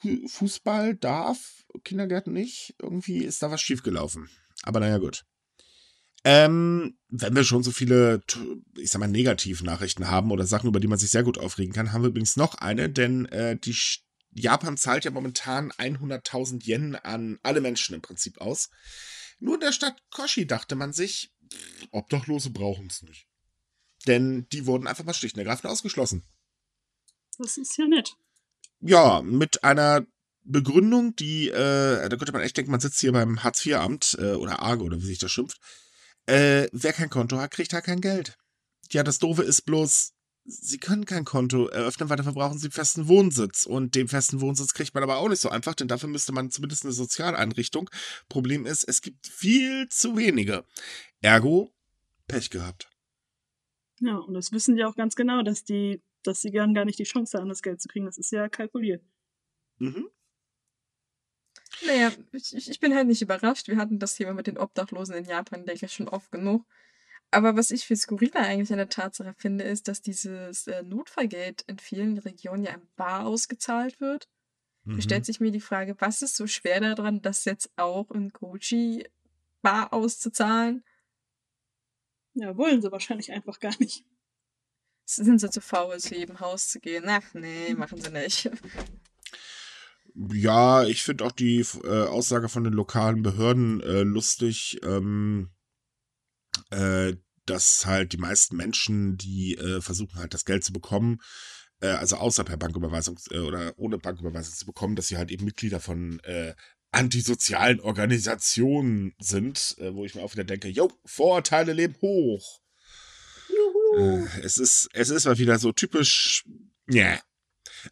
Fu- Fußball darf, Kindergärten nicht. Irgendwie ist da was schiefgelaufen. Aber naja, gut. Ähm, wenn wir schon so viele, ich sag mal, Negativnachrichten haben oder Sachen, über die man sich sehr gut aufregen kann, haben wir übrigens noch eine, denn äh, die Japan zahlt ja momentan 100.000 Yen an alle Menschen im Prinzip aus. Nur in der Stadt Koshi dachte man sich, Obdachlose brauchen es nicht. Denn die wurden einfach mal schlicht und ergreifend ausgeschlossen. Das ist ja nett. Ja, mit einer Begründung, die, äh, da könnte man echt denken, man sitzt hier beim Hartz-IV-Amt äh, oder ARGE oder wie sich das schimpft. Äh, wer kein Konto hat, kriegt halt kein Geld. Ja, das Doofe ist bloß, sie können kein Konto eröffnen, weil dafür brauchen sie festen Wohnsitz. Und den festen Wohnsitz kriegt man aber auch nicht so einfach, denn dafür müsste man zumindest eine Sozialeinrichtung. Problem ist, es gibt viel zu wenige. Ergo, Pech gehabt. Ja, und das wissen die auch ganz genau, dass die, dass sie gar gar nicht die Chance haben, das Geld zu kriegen. Das ist ja kalkuliert. Mhm. Naja, ich, ich bin halt nicht überrascht. Wir hatten das Thema mit den Obdachlosen in Japan, denke ich, schon oft genug. Aber was ich viel skurriler eigentlich an der Tatsache finde, ist, dass dieses äh, Notfallgeld in vielen Regionen ja in Bar ausgezahlt wird. Da Mhm. stellt sich mir die Frage, was ist so schwer daran, das jetzt auch in Gucci bar auszuzahlen? Ja, wollen sie wahrscheinlich einfach gar nicht. Sind sie zu faul, zu jedem Haus zu gehen? Ach nee, machen sie nicht. Ja, ich finde auch die äh, Aussage von den lokalen Behörden äh, lustig, ähm, äh, dass halt die meisten Menschen, die äh, versuchen halt das Geld zu bekommen, äh, also außer per Banküberweisung äh, oder ohne Banküberweisung zu bekommen, dass sie halt eben Mitglieder von antisozialen Organisationen sind, wo ich mir auch wieder denke, jo, Vorurteile leben hoch. Äh, es ist, es ist mal wieder so typisch, ja.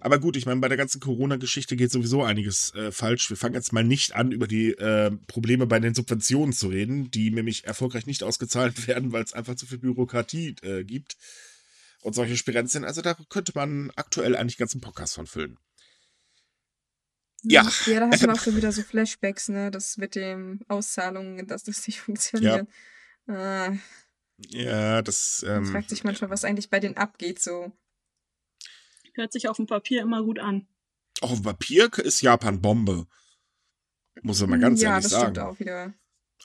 Aber gut, ich meine, bei der ganzen Corona-Geschichte geht sowieso einiges äh, falsch. Wir fangen jetzt mal nicht an, über die äh, Probleme bei den Subventionen zu reden, die nämlich erfolgreich nicht ausgezahlt werden, weil es einfach zu viel Bürokratie äh, gibt und solche Spirenzien. Also da könnte man aktuell eigentlich ganzen Podcast von füllen. Ja. Ja, da hat man auch schon wieder so Flashbacks, ne? Das mit den Auszahlungen, dass das nicht funktioniert. Ja, äh, ja das. Ähm, man fragt sich manchmal, was eigentlich bei denen abgeht, so. Hört sich auf dem Papier immer gut an. Auch auf dem Papier ist Japan Bombe. Muss man mal ganz ja, ehrlich sagen. Ja, das stimmt auch wieder.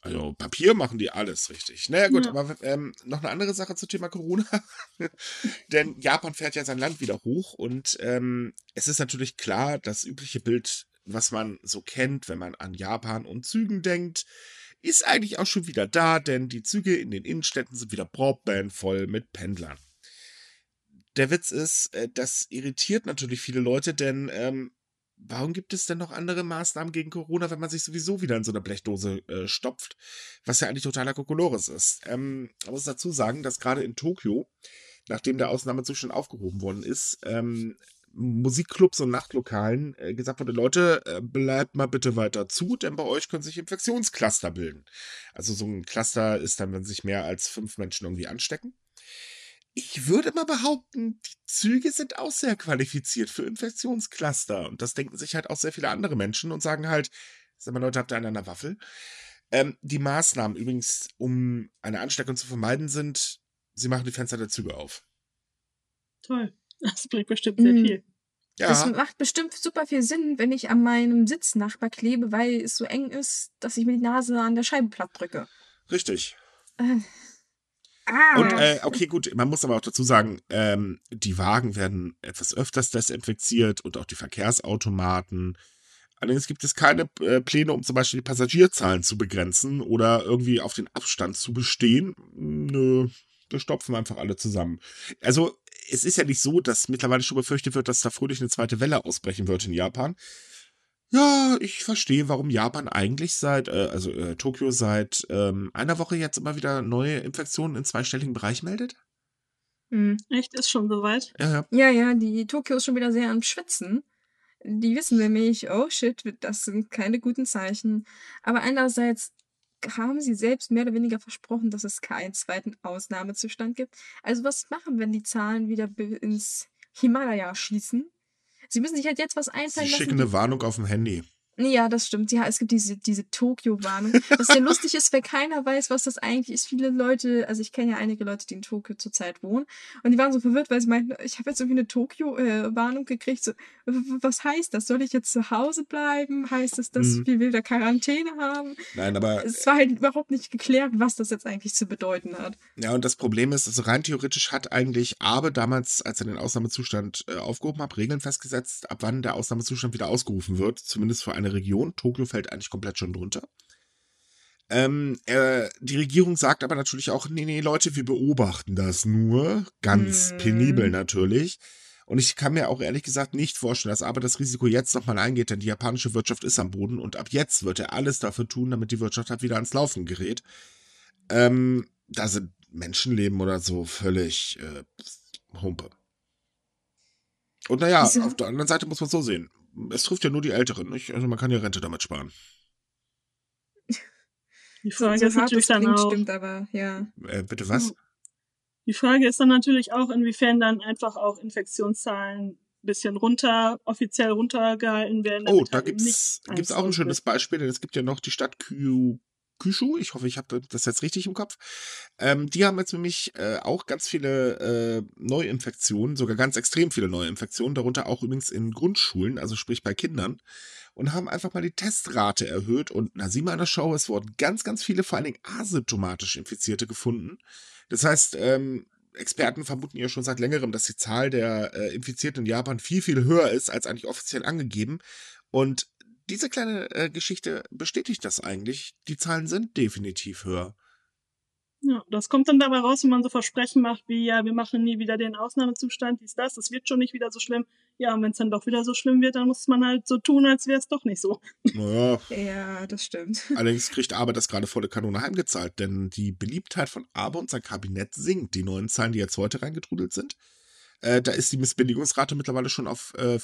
Also Papier machen die alles richtig. Naja gut, ja. aber ähm, noch eine andere Sache zum Thema Corona. Denn Japan fährt ja sein Land wieder hoch und ähm, es ist natürlich klar, das übliche Bild, was man so kennt, wenn man an Japan und Zügen denkt, ist eigentlich auch schon wieder da, denn die Züge in den Innenstädten sind wieder Broadband voll mit Pendlern der Witz ist, äh, das irritiert natürlich viele Leute, denn ähm, warum gibt es denn noch andere Maßnahmen gegen Corona, wenn man sich sowieso wieder in so eine Blechdose äh, stopft? Was ja eigentlich totaler Kokolores ist. Ähm, man muss dazu sagen, dass gerade in Tokio, nachdem der Ausnahmezustand aufgehoben worden ist, ähm, Musikclubs und Nachtlokalen äh, gesagt wurde, Leute, äh, bleibt mal bitte weiter zu, denn bei euch können sich Infektionscluster bilden. Also so ein Cluster ist dann, wenn sich mehr als fünf Menschen irgendwie anstecken ich würde mal behaupten, die Züge sind auch sehr qualifiziert für Infektionscluster. Und das denken sich halt auch sehr viele andere Menschen und sagen halt, sag mal Leute, habt ihr einen an der Waffel? Ähm, die Maßnahmen übrigens, um eine Ansteckung zu vermeiden, sind, sie machen die Fenster der Züge auf. Toll. Das bringt bestimmt sehr mhm. viel. Ja. Das macht bestimmt super viel Sinn, wenn ich an meinem Sitznachbar klebe, weil es so eng ist, dass ich mir die Nase an der Scheibe platt drücke. Richtig. Äh. Ah. Und äh, okay, gut, man muss aber auch dazu sagen, ähm, die Wagen werden etwas öfters desinfiziert und auch die Verkehrsautomaten. Allerdings gibt es keine äh, Pläne, um zum Beispiel die Passagierzahlen zu begrenzen oder irgendwie auf den Abstand zu bestehen. Nö, wir stopfen einfach alle zusammen. Also, es ist ja nicht so, dass mittlerweile schon befürchtet wird, dass da fröhlich eine zweite Welle ausbrechen wird in Japan. Ja, ich verstehe, warum Japan eigentlich seit, äh, also äh, Tokio seit ähm, einer Woche jetzt immer wieder neue Infektionen im zweistelligen Bereich meldet. Hm, echt? Ist schon soweit? Ja, ja. Ja, ja, die Tokio ist schon wieder sehr am Schwitzen. Die wissen nämlich, oh shit, das sind keine guten Zeichen. Aber andererseits haben sie selbst mehr oder weniger versprochen, dass es keinen zweiten Ausnahmezustand gibt. Also was machen, wenn die Zahlen wieder ins Himalaya schießen? Sie müssen sich halt jetzt was einfallen Sie schicken eine Warnung auf dem Handy. Ja, das stimmt. Ja, es gibt diese, diese Tokio-Warnung. Was sehr lustig ist, weil keiner weiß, was das eigentlich ist. Viele Leute, also ich kenne ja einige Leute, die in Tokio zurzeit wohnen. Und die waren so verwirrt, weil sie meinten, ich habe jetzt irgendwie eine Tokio-Warnung gekriegt. So, was heißt das? Soll ich jetzt zu Hause bleiben? Heißt das, dass mhm. wir wieder Quarantäne haben? Nein, aber. Es war halt überhaupt nicht geklärt, was das jetzt eigentlich zu bedeuten hat. Ja, und das Problem ist, also rein theoretisch hat eigentlich Abe damals, als er den Ausnahmezustand äh, aufgehoben hat, Regeln festgesetzt, ab wann der Ausnahmezustand wieder ausgerufen wird. Zumindest für eine Region. Tokio fällt eigentlich komplett schon drunter. Ähm, äh, die Regierung sagt aber natürlich auch, nee, nee, Leute, wir beobachten das nur. Ganz mm. penibel natürlich. Und ich kann mir auch ehrlich gesagt nicht vorstellen, dass aber das Risiko jetzt nochmal eingeht, denn die japanische Wirtschaft ist am Boden und ab jetzt wird er alles dafür tun, damit die Wirtschaft halt wieder ans Laufen gerät. Ähm, da sind Menschenleben oder so völlig äh, Humpe. Und naja, auf der anderen Seite muss man so sehen es trifft ja nur die Älteren, nicht? Also man kann ja Rente damit sparen. Die Frage so ist natürlich dann auch. Stimmt aber, ja. Äh, bitte was? Die Frage ist dann natürlich auch, inwiefern dann einfach auch Infektionszahlen ein bisschen runter, offiziell runtergehalten werden. Oh, da halt gibt's, gibt's auch ein schönes Beispiel, denn es gibt ja noch die Stadt Kyu, Küschu, ich hoffe, ich habe das jetzt richtig im Kopf. Ähm, die haben jetzt nämlich äh, auch ganz viele äh, Neuinfektionen, sogar ganz extrem viele Neuinfektionen, darunter auch übrigens in Grundschulen, also sprich bei Kindern, und haben einfach mal die Testrate erhöht. Und na, sieh mal an der Show, es wurden ganz, ganz viele, vor allen Dingen asymptomatisch Infizierte gefunden. Das heißt, ähm, Experten vermuten ja schon seit längerem, dass die Zahl der äh, Infizierten in Japan viel, viel höher ist als eigentlich offiziell angegeben. Und diese kleine äh, Geschichte bestätigt das eigentlich. Die Zahlen sind definitiv höher. Ja, das kommt dann dabei raus, wenn man so Versprechen macht, wie, ja, wir machen nie wieder den Ausnahmezustand, dies, das, das wird schon nicht wieder so schlimm. Ja, und wenn es dann doch wieder so schlimm wird, dann muss man halt so tun, als wäre es doch nicht so. Naja, Ja, das stimmt. allerdings kriegt Abe das gerade volle Kanone heimgezahlt, denn die Beliebtheit von Abe und sein Kabinett sinkt. Die neuen Zahlen, die jetzt heute reingetrudelt sind, äh, da ist die Missbilligungsrate mittlerweile schon auf äh,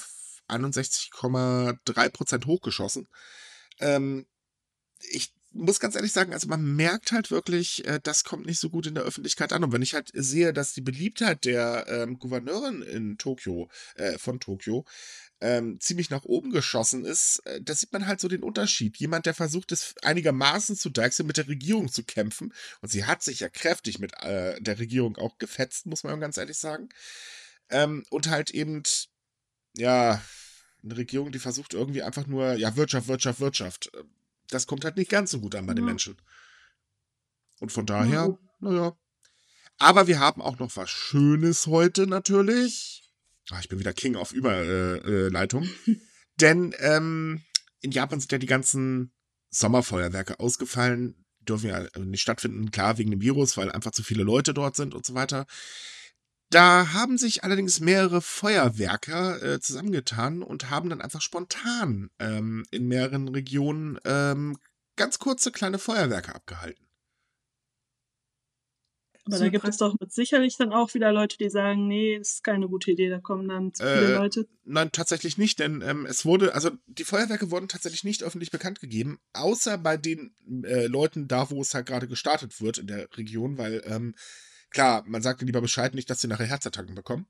61,3 Prozent hochgeschossen. Ähm, ich muss ganz ehrlich sagen, also man merkt halt wirklich, äh, das kommt nicht so gut in der Öffentlichkeit an. Und wenn ich halt sehe, dass die Beliebtheit der ähm, Gouverneurin in Tokio, äh, von Tokio, ähm, ziemlich nach oben geschossen ist, äh, da sieht man halt so den Unterschied. Jemand, der versucht, es einigermaßen zu deichseln, mit der Regierung zu kämpfen. Und sie hat sich ja kräftig mit äh, der Regierung auch gefetzt, muss man ganz ehrlich sagen. Ähm, und halt eben, ja, eine Regierung, die versucht irgendwie einfach nur, ja, Wirtschaft, Wirtschaft, Wirtschaft. Das kommt halt nicht ganz so gut an bei den Ja. Menschen. Und von daher, naja. Aber wir haben auch noch was Schönes heute natürlich. Ah, ich bin wieder King auf Überleitung. Leitung. Denn ähm, in Japan sind ja die ganzen Sommerfeuerwerke ausgefallen. Dürfen ja nicht stattfinden, klar, wegen dem Virus, weil einfach zu viele Leute dort sind und so weiter. Da haben sich allerdings mehrere Feuerwerker äh, zusammengetan und haben dann einfach spontan ähm, in mehreren Regionen ähm, ganz kurze kleine Feuerwerke abgehalten. Aber So da gibt es doch mit sicherlich dann auch wieder Leute, die sagen, nee, das ist keine gute Idee, da kommen dann zu viele Äh, Leute. Nein, tatsächlich nicht, denn ähm, es wurde, also die Feuerwerke wurden tatsächlich nicht öffentlich bekannt gegeben, außer bei den äh, Leuten da, wo es halt gerade gestartet wird in der Region, weil ähm, klar, man sagte lieber Bescheid nicht, dass sie nachher Herzattacken bekommen.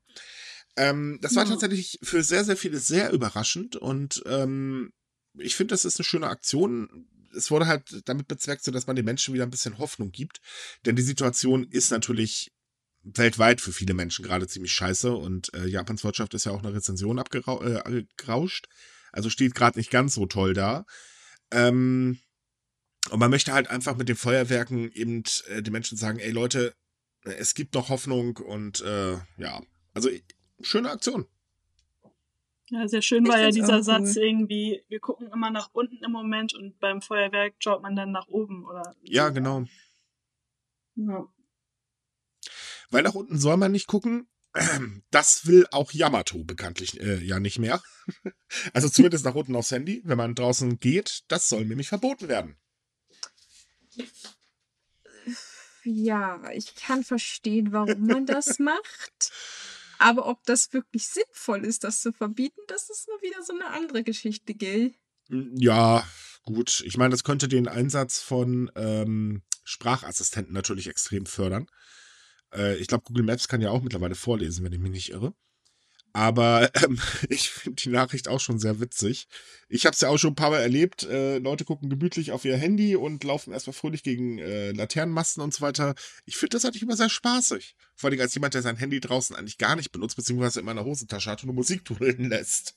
Ähm, das war Ja. tatsächlich für sehr, sehr viele sehr überraschend und ähm, ich finde, das ist eine schöne Aktion. Es wurde halt damit bezweckt, so dass man den Menschen wieder ein bisschen Hoffnung gibt, denn die Situation ist natürlich weltweit für viele Menschen gerade ziemlich scheiße und äh, Japans Wirtschaft ist ja auch eine Rezension abgerauscht. Äh, also steht gerade nicht ganz so toll da. Ähm, und man möchte halt einfach mit den Feuerwerken eben äh, den Menschen sagen, ey Leute, es gibt noch Hoffnung und äh, ja, also schöne Aktion. Ja, sehr schön Ich war ja dieser Satz cool. irgendwie, wir gucken immer nach unten im Moment und beim Feuerwerk schaut man dann nach oben, oder? Ja, genau. Ja. Weil nach unten soll man nicht gucken. Das will auch Yamato bekanntlich äh, ja nicht mehr. Also zumindest nach unten aufs Handy, wenn man draußen geht, das soll nämlich verboten werden. Ja, ich kann verstehen, warum man das macht. Aber ob das wirklich sinnvoll ist, das zu verbieten, das ist nur wieder so eine andere Geschichte, gell? Ja, gut. Ich meine, das könnte den Einsatz von ähm, Sprachassistenten natürlich extrem fördern. Äh, ich glaube, Google Maps kann ja auch mittlerweile vorlesen, wenn ich mich nicht irre. Aber ähm, ich finde die Nachricht auch schon sehr witzig. Ich habe es ja auch schon ein paar Mal erlebt. Äh, Leute gucken gemütlich auf ihr Handy und laufen erstmal fröhlich gegen äh, Laternenmasten und so weiter. Ich finde das eigentlich immer sehr spaßig. Vor allem als jemand, der sein Handy draußen eigentlich gar nicht benutzt, beziehungsweise immer in der Hosentasche hat und nur Musik tudeln lässt.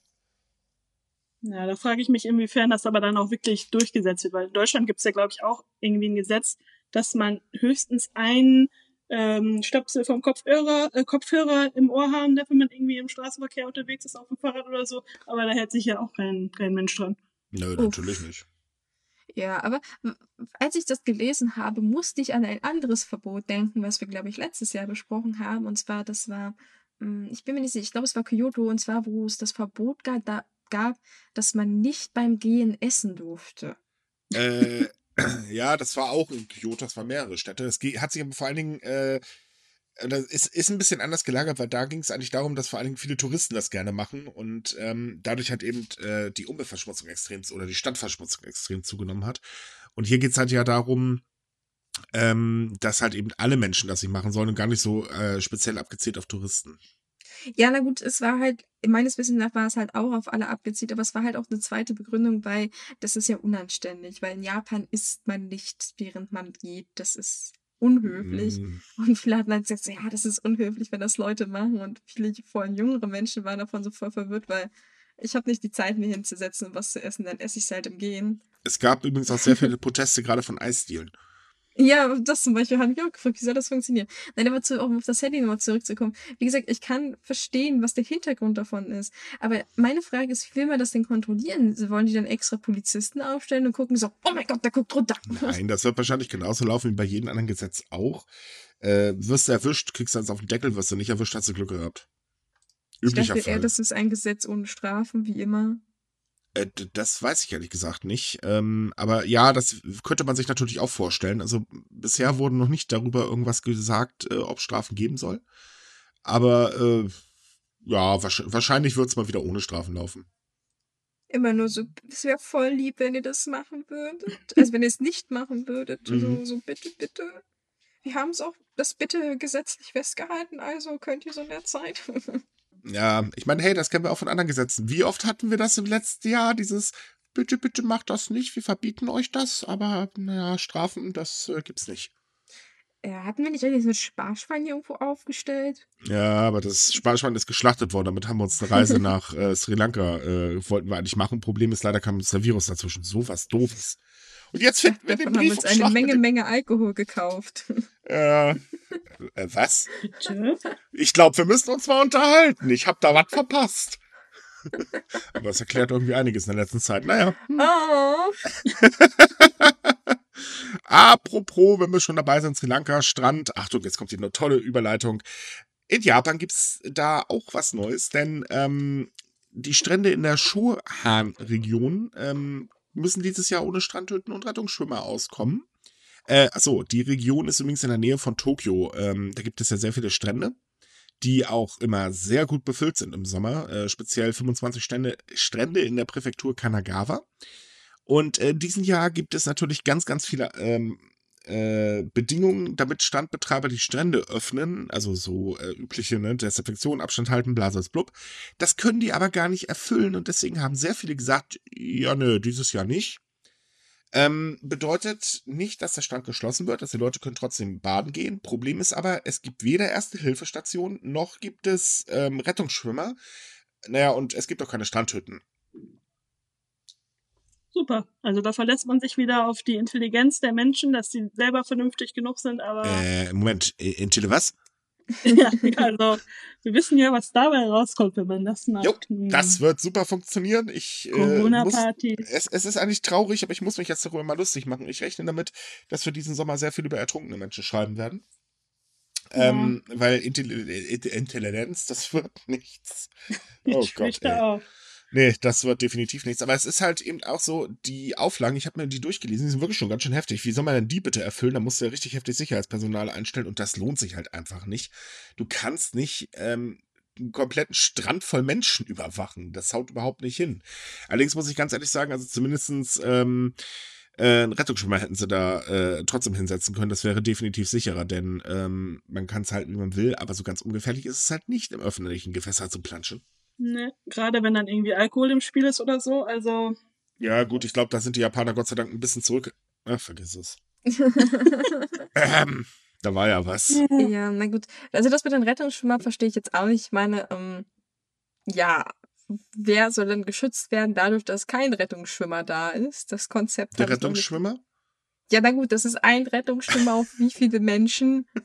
Ja, da frage ich mich, inwiefern das aber dann auch wirklich durchgesetzt wird, weil in Deutschland gibt es ja, glaube ich, auch irgendwie ein Gesetz, dass man höchstens einen ähm, Stöpsel vom Kopfhörer, äh, Kopfhörer im Ohr haben darf, wenn man irgendwie im Straßenverkehr unterwegs ist, auf dem Fahrrad oder so. Aber da hält sich ja auch kein, kein Mensch dran. Nö, Uff. natürlich nicht. Ja, aber als ich das gelesen habe, musste ich an ein anderes Verbot denken, was wir, glaube ich, letztes Jahr besprochen haben. Und zwar, das war, hm, ich bin mir nicht sicher, ich glaube, es war Kyoto, und zwar, wo es das Verbot gab, da, gab, dass man nicht beim Gehen essen durfte. äh, ja, das war auch in Kyoto, das waren mehrere Städte. Es hat sich aber vor allen Dingen, äh, das ist, ist ein bisschen anders gelagert, weil da ging es eigentlich darum, dass vor allen Dingen viele Touristen das gerne machen und ähm, dadurch hat eben äh, die Umweltverschmutzung extrem oder die Stadtverschmutzung extrem zugenommen hat. Und hier geht es halt ja darum, ähm, dass halt eben alle Menschen das nicht machen sollen und gar nicht so äh, speziell abgezielt auf Touristen. Ja, na gut, es war halt, meines Wissens nach war es halt auch auf alle abgezielt, aber es war halt auch eine zweite Begründung, weil das ist ja unanständig, weil in Japan isst man nicht, während man geht. Das ist unhöflich. Mm, Und viele hatten halt gesagt, ja, das ist unhöflich, wenn das Leute machen. Und viele, vor allem jüngere Menschen, waren davon so voll verwirrt, weil ich habe nicht die Zeit, mir hinzusetzen und was zu essen, dann esse ich es halt im Gehen. Es gab übrigens auch sehr viele Proteste, gerade von Eisdielen. Ja, das zum Beispiel habe ich auch gefragt, wie soll das funktionieren? Nein, aber zu, um auf das Handy nochmal zurückzukommen. Wie gesagt, ich kann verstehen, was der Hintergrund davon ist. Aber meine Frage ist, wie will man das denn kontrollieren? Wollen die dann extra Polizisten aufstellen und gucken so, oh mein Gott, der guckt runter. Nein, das wird wahrscheinlich genauso laufen wie bei jedem anderen Gesetz auch. Äh, wirst du erwischt, kriegst du eins auf den Deckel, wirst du nicht erwischt, hast du Glück gehabt. Üblicher ich dachte eher, das ist ein Gesetz ohne Strafen, wie immer. Äh, das weiß ich ehrlich gesagt nicht. Ähm, aber ja, das könnte man sich natürlich auch vorstellen. Also bisher wurde noch nicht darüber irgendwas gesagt, äh, ob Strafen geben soll. Aber äh, ja, wahrscheinlich wird es mal wieder ohne Strafen laufen. Immer nur so, es wäre voll lieb, wenn ihr das machen würdet. Also wenn ihr es nicht machen würdet. Mhm. So, so bitte, bitte. Wir haben es auch das bitte gesetzlich festgehalten, also könnt ihr so in der Zeit. Ja, ich meine, hey, das kennen wir auch von anderen Gesetzen. Wie oft hatten wir das im letzten Jahr? Dieses, bitte, bitte macht das nicht, wir verbieten euch das, aber naja, Strafen, das äh, gibt's nicht. Ja, hatten wir nicht eigentlich so ein Sparschwein irgendwo aufgestellt? Ja, aber das Sparschwein ist geschlachtet worden. Damit haben wir uns eine Reise nach äh, Sri Lanka, äh, wollten wir eigentlich machen. Problem ist, leider kam uns der Virus dazwischen. So was Doofes. Und jetzt finden wir den Brief. Wir haben uns eine Menge, Menge Alkohol gekauft. Äh, äh, was? Ich glaube, wir müssen uns mal unterhalten. Ich habe da was verpasst. Aber das erklärt irgendwie einiges in der letzten Zeit. Naja. Oh. Apropos, wenn wir schon dabei sind, Sri Lanka, Strand. Achtung, jetzt kommt hier eine tolle Überleitung. In Japan gibt es da auch was Neues, denn ähm, die Strände in der Shohan-Region ähm, müssen dieses Jahr ohne Strandhütten und Rettungsschwimmer auskommen. Äh, achso, die Region ist übrigens in der Nähe von Tokio. Ähm, da gibt es ja sehr viele Strände, die auch immer sehr gut befüllt sind im Sommer. Äh, speziell 25 Strände, Strände in der Präfektur Kanagawa. Und äh, diesen Jahr gibt es natürlich ganz, ganz viele ähm, äh, Bedingungen, damit Strandbetreiber die Strände öffnen, also so äh, übliche ne, Desinfektion, Abstand halten, Blases blub. Das können die aber gar nicht erfüllen und deswegen haben sehr viele gesagt, ja nö, dieses Jahr nicht. Ähm, bedeutet nicht, dass der Strand geschlossen wird, dass die Leute können trotzdem baden gehen. Problem ist aber, es gibt weder Erste-Hilfestation noch gibt es ähm, Rettungsschwimmer. Naja, und es gibt auch keine Strandhütten. Super. Also da verlässt man sich wieder auf die Intelligenz der Menschen, dass sie selber vernünftig genug sind, aber. Äh, Moment, Intelle was? ja, also wir wissen ja, was dabei rauskommt, wenn man das macht. Jo, das wird super funktionieren. Ich äh, Corona-Party. Es, es ist eigentlich traurig, aber ich muss mich jetzt darüber mal lustig machen. Ich rechne damit, dass wir diesen Sommer sehr viel über ertrunkene Menschen schreiben werden. Ja. Ähm, weil Intelligenz, das wird nichts. Oh ich Gott. Ey. Auch. Nee, das wird definitiv nichts. Aber es ist halt eben auch so, die Auflagen, ich habe mir die durchgelesen, die sind wirklich schon ganz schön heftig. Wie soll man denn die bitte erfüllen? Da musst du ja richtig heftig Sicherheitspersonal einstellen und das lohnt sich halt einfach nicht. Du kannst nicht ähm, einen kompletten Strand voll Menschen überwachen. Das haut überhaupt nicht hin. Allerdings muss ich ganz ehrlich sagen, also zumindestens ähm, äh, ein Rettungsschwimmer hätten sie da äh, trotzdem hinsetzen können. Das wäre definitiv sicherer, denn ähm, man kann es halt, wie man will, aber so ganz ungefährlich ist es halt nicht, im öffentlichen Gewässer zu planschen. Ne, gerade wenn dann irgendwie Alkohol im Spiel ist oder so, also. Ja, gut, ich glaube, da sind die Japaner Gott sei Dank ein bisschen zurück. Ach, vergiss es. ähm, da war ja was. Ja, na gut. Also das mit den Rettungsschwimmer verstehe ich jetzt auch nicht. Ich meine, ähm, ja, wer soll denn geschützt werden dadurch, dass kein Rettungsschwimmer da ist? Das Konzept. Der Rettungsschwimmer? Ja, na gut, das ist ein Rettungsschwimmer auf wie viele Menschen.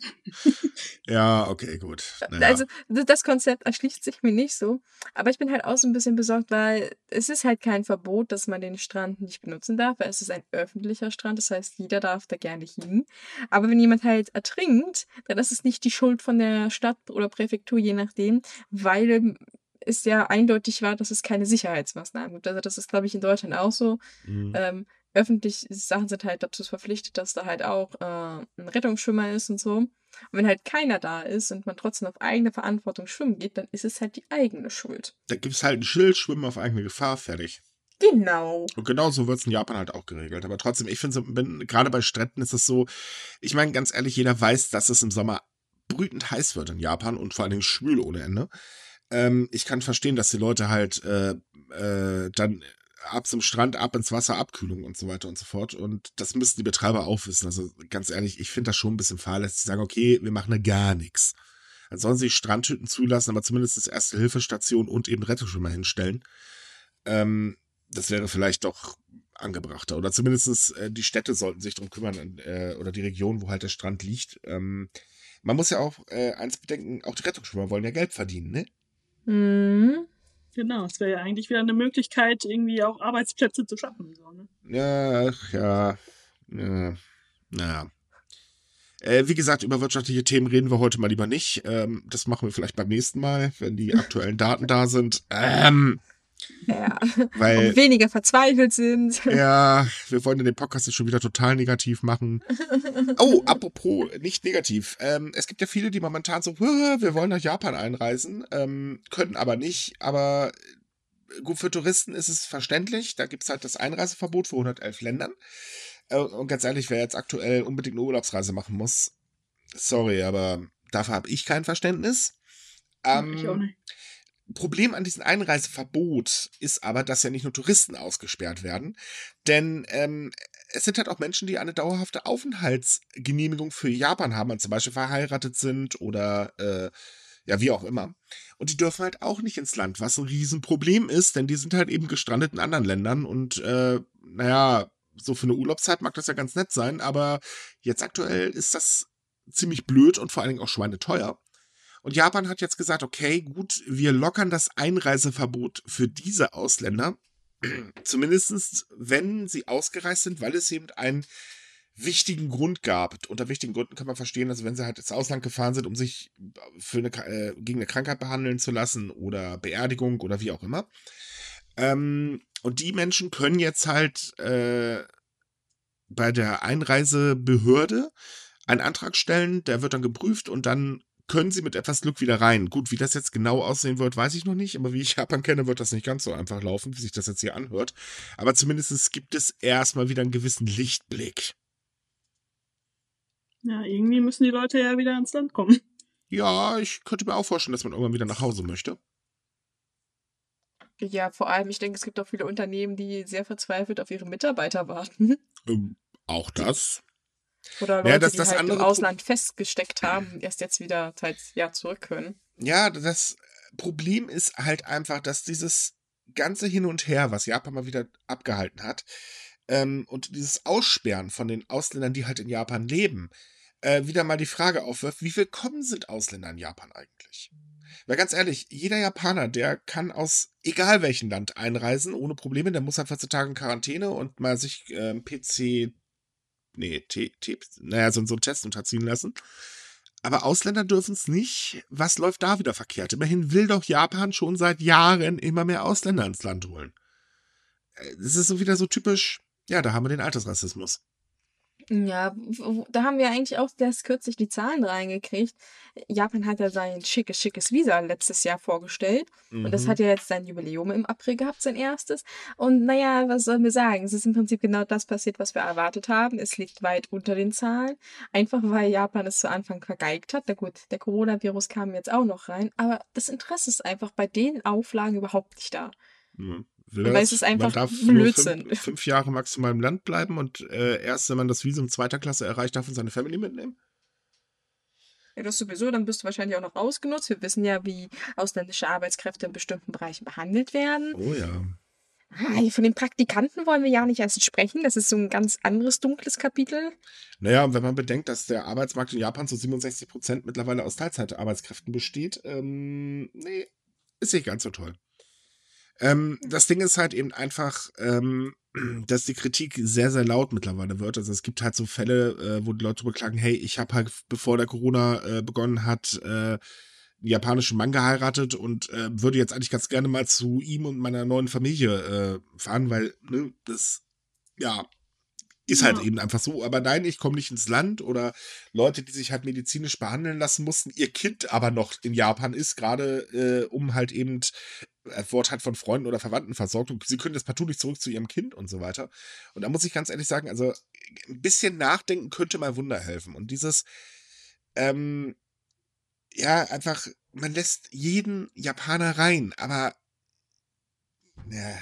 Ja, okay, gut. Naja. Also das Konzept erschließt sich mir nicht so. Aber ich bin halt auch so ein bisschen besorgt, weil es ist halt kein Verbot, dass man den Strand nicht benutzen darf, weil es ist ein öffentlicher Strand. Das heißt, jeder darf da gerne hin. Aber wenn jemand halt ertrinkt, dann ist es nicht die Schuld von der Stadt oder Präfektur, je nachdem, weil es ja eindeutig war, dass es keine Sicherheitsmaßnahmen gibt. Also das ist, glaube ich, in Deutschland auch so. Mhm. Ähm, öffentliche Sachen sind halt dazu verpflichtet, dass da halt auch äh, ein Rettungsschwimmer ist und so. Und wenn halt keiner da ist und man trotzdem auf eigene Verantwortung schwimmen geht, dann ist es halt die eigene Schuld. Da gibt es halt ein Schild, Schwimmen auf eigene Gefahr, fertig. Genau. Und genau so wird es in Japan halt auch geregelt. Aber trotzdem, ich finde, so, gerade bei Stränden ist es so, ich meine, ganz ehrlich, jeder weiß, dass es im Sommer brütend heiß wird in Japan und vor allen Dingen schwül ohne Ende. Ähm, ich kann verstehen, dass die Leute halt äh, äh, dann ab zum Strand, ab ins Wasser, Abkühlung und so weiter und so fort. Und das müssen die Betreiber auch wissen. Also ganz ehrlich, ich finde das schon ein bisschen fahrlässig. Sie sagen, okay, wir machen da gar nichts. Dann sollen sie Strandhütten zulassen, aber zumindest das Erste-Hilfestation und eben Rettungsschwimmer hinstellen. Ähm, das wäre vielleicht doch angebrachter. Oder zumindest äh, die Städte sollten sich drum kümmern äh, oder die Region, wo halt der Strand liegt. Ähm, man muss ja auch äh, eins bedenken, auch die Rettungsschwimmer wollen ja Geld verdienen, ne? Mhm. Genau, es wäre ja eigentlich wieder eine Möglichkeit, irgendwie auch Arbeitsplätze zu schaffen. So, ne? Ja, ja, ja, naja. Äh, wie gesagt, über wirtschaftliche Themen reden wir heute mal lieber nicht. Ähm, das machen wir vielleicht beim nächsten Mal, wenn die aktuellen Daten da sind. Ähm, ja, weil, und weniger verzweifelt sind. Ja, wir wollen den Podcast jetzt schon wieder total negativ machen. Oh, apropos nicht negativ. Ähm, es gibt ja viele, die momentan so, wir wollen nach Japan einreisen, ähm, können aber nicht. Aber gut, für Touristen ist es verständlich. Da gibt es halt das Einreiseverbot für 111 Ländern. Äh, und ganz ehrlich, wer jetzt aktuell unbedingt eine Urlaubsreise machen muss, sorry, aber dafür habe ich kein Verständnis. Ähm, ich auch nicht. Problem an diesem Einreiseverbot ist aber, dass ja nicht nur Touristen ausgesperrt werden, denn ähm, es sind halt auch Menschen, die eine dauerhafte Aufenthaltsgenehmigung für Japan haben, und zum Beispiel verheiratet sind oder äh, ja, wie auch immer. Und die dürfen halt auch nicht ins Land, was ein Riesenproblem ist, denn die sind halt eben gestrandet in anderen Ländern und äh, naja, so für eine Urlaubszeit mag das ja ganz nett sein, aber jetzt aktuell ist das ziemlich blöd und vor allen Dingen auch schweineteuer. Und Japan hat jetzt gesagt, okay, gut, wir lockern das Einreiseverbot für diese Ausländer. Zumindest wenn sie ausgereist sind, weil es eben einen wichtigen Grund gab. Unter wichtigen Gründen kann man verstehen, also wenn sie halt ins Ausland gefahren sind, um sich für eine, äh, gegen eine Krankheit behandeln zu lassen oder Beerdigung oder wie auch immer. Ähm, und die Menschen können jetzt halt äh, bei der Einreisebehörde einen Antrag stellen, der wird dann geprüft und dann können sie mit etwas Glück wieder rein. Gut, wie das jetzt genau aussehen wird, weiß ich noch nicht, aber wie ich Japan kenne, wird das nicht ganz so einfach laufen, wie sich das jetzt hier anhört. Aber zumindest gibt es erstmal wieder einen gewissen Lichtblick. Ja, irgendwie müssen die Leute ja wieder ins Land kommen. Ja, ich könnte mir auch vorstellen, dass man irgendwann wieder nach Hause möchte. Ja, vor allem, ich denke, es gibt auch viele Unternehmen, die sehr verzweifelt auf ihre Mitarbeiter warten. Ähm, auch das. Oder Leute, ja, das, die das halt im Ausland festgesteckt haben, erst jetzt wieder teils, ja, zurück können. Ja, das Problem ist halt einfach, dass dieses ganze Hin und Her, was Japan mal wieder abgehalten hat, ähm, und dieses Aussperren von den Ausländern, die halt in Japan leben, äh, wieder mal die Frage aufwirft, wie willkommen sind Ausländer in Japan eigentlich? Weil ganz ehrlich, jeder Japaner, der kann aus egal welchem Land einreisen, ohne Probleme, der muss halt 14 Tage in Quarantäne und mal sich äh, PC nee, T, T, naja, so, so einen Test unterziehen lassen. Aber Ausländer dürfen es nicht. Was läuft da wieder verkehrt? Immerhin will doch Japan schon seit Jahren immer mehr Ausländer ins Land holen. Das äh, ist so wieder so typisch, ja, da haben wir den Altersrassismus. Ja, da haben wir eigentlich auch erst kürzlich die Zahlen reingekriegt. Japan hat ja sein schickes, schickes Visa letztes Jahr vorgestellt. Mhm. Und das mhm. hat ja jetzt sein Jubiläum im April gehabt, sein erstes. Und naja, was sollen wir sagen? Es ist im Prinzip genau das passiert, was wir erwartet haben. Es liegt weit unter den Zahlen. Einfach weil Japan es zu Anfang vergeigt hat. Na gut, der Coronavirus kam jetzt auch noch rein. Aber das Interesse ist einfach bei den Auflagen überhaupt nicht da. Mhm. Will Weil es ist einfach man darf Blödsinn. Fünf, fünf, Jahre maximal im Land bleiben und äh, erst wenn man das Visum zweiter Klasse erreicht, darf man seine Family mitnehmen? Ja, das sowieso, dann bist du wahrscheinlich auch noch ausgenutzt. Wir wissen ja, wie ausländische Arbeitskräfte in bestimmten Bereichen behandelt werden. Oh ja. Ah, von den Praktikanten wollen wir ja nicht erst sprechen. Das ist so ein ganz anderes dunkles Kapitel. Naja, wenn man bedenkt, dass der Arbeitsmarkt in Japan zu 67 Prozent mittlerweile aus Teilzeitarbeitskräften besteht, ähm, nee, ist nicht ganz so toll. Ähm, das Ding ist halt eben einfach, ähm, dass die Kritik sehr, sehr laut mittlerweile wird. Also es gibt halt so Fälle, äh, wo die Leute drüber klagen, hey, ich habe halt, bevor der Corona äh, begonnen hat, äh, einen japanischen Mann geheiratet und äh, würde jetzt eigentlich ganz gerne mal zu ihm und meiner neuen Familie äh, fahren, weil ne, das, ja, ist halt ja. eben einfach so. Aber nein, ich komme nicht ins Land oder Leute, die sich halt medizinisch behandeln lassen mussten, ihr Kind aber noch in Japan ist, gerade äh, um halt eben Wort hat von Freunden oder Verwandten versorgt und sie können das partout nicht zurück zu ihrem Kind und so weiter. Und da muss ich ganz ehrlich sagen, also ein bisschen nachdenken könnte mal Wunder helfen. Und dieses, ähm, ja, einfach, man lässt jeden Japaner rein, aber ja,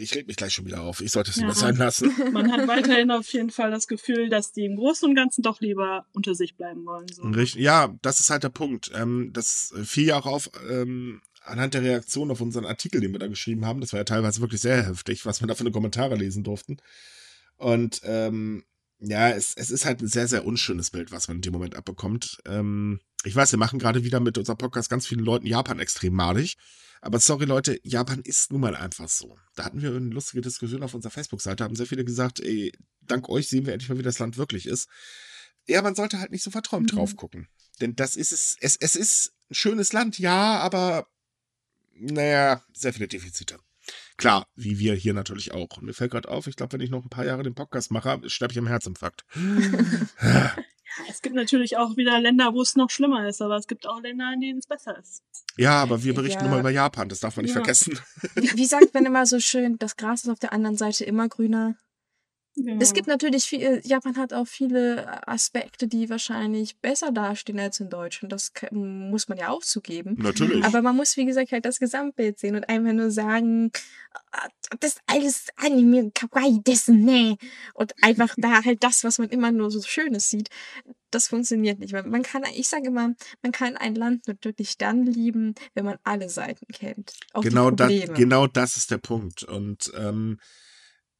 ich reg mich gleich schon wieder auf. Ich sollte es ja. lieber sein lassen. Man hat weiterhin auf jeden Fall das Gefühl, dass die im Großen und Ganzen doch lieber unter sich bleiben wollen. So. Richtig, ja, das ist halt der Punkt. Ähm, das fiel ja auch auf, ähm, anhand der Reaktion auf unseren Artikel, den wir da geschrieben haben, das war ja teilweise wirklich sehr heftig, was wir da für eine Kommentare lesen durften. Und ähm, ja, es, es ist halt ein sehr, sehr unschönes Bild, was man in dem Moment abbekommt. Ähm, ich weiß, wir machen gerade wieder mit unserem Podcast ganz vielen Leuten Japan extrem malig. Aber sorry, Leute, Japan ist nun mal einfach so. Da hatten wir eine lustige Diskussion auf unserer Facebook-Seite, haben sehr viele gesagt, ey, dank euch sehen wir endlich mal, wie das Land wirklich ist. Ja, man sollte halt nicht so verträumt mhm. drauf gucken. Denn das ist es, es, es ist ein schönes Land, ja, aber naja, sehr viele Defizite. Klar, wie wir hier natürlich auch. Und mir fällt gerade auf, ich glaube, wenn ich noch ein paar Jahre den Podcast mache, sterbe ich am Herzinfarkt. es gibt natürlich auch wieder Länder, wo es noch schlimmer ist, aber es gibt auch Länder, in denen es besser ist. Ja, aber wir berichten ja. nur mal über Japan, das darf man nicht ja. vergessen. Wie, wie sagt man immer so schön, das Gras ist auf der anderen Seite immer grüner? Genau. Es gibt natürlich viel, Japan hat auch viele Aspekte, die wahrscheinlich besser dastehen als in Deutschland. Das muss man ja auch zugeben. Natürlich. Aber man muss, wie gesagt, halt das Gesamtbild sehen und einfach nur sagen, ah, das alles Anime Kawaii ne. Und einfach da halt das, was man immer nur so Schönes sieht. Das funktioniert nicht. Man kann, ich sage immer, man kann ein Land natürlich dann lieben, wenn man alle Seiten kennt. Auch genau, das, genau das ist der Punkt. Und ähm,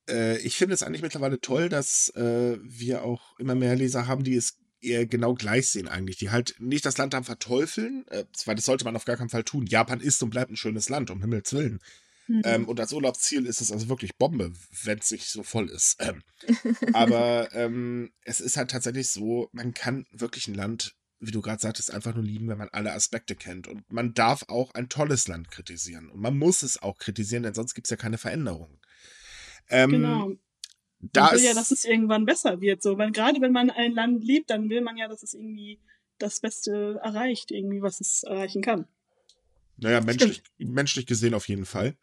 äh, ich finde es eigentlich mittlerweile toll, dass äh, wir auch immer mehr Leser haben, die es eher genau gleich sehen eigentlich, die halt nicht das Land dann verteufeln, äh, weil das sollte man auf gar keinen Fall tun. Japan ist und bleibt ein schönes Land, um Himmels Willen. Mhm. Ähm, und als Urlaubsziel ist es also wirklich Bombe, wenn es nicht so voll ist. Ähm, aber ähm, es ist halt tatsächlich so, man kann wirklich ein Land, wie du gerade sagtest, einfach nur lieben, wenn man alle Aspekte kennt. Und man darf auch ein tolles Land kritisieren. Und man muss es auch kritisieren, denn sonst gibt es ja keine Veränderung. Ähm, genau. Da man will ja, dass es irgendwann besser wird. So, weil gerade wenn man ein Land liebt, dann will man ja, dass es irgendwie das Beste erreicht, irgendwie, was es erreichen kann. Naja, menschlich, menschlich gesehen auf jeden Fall.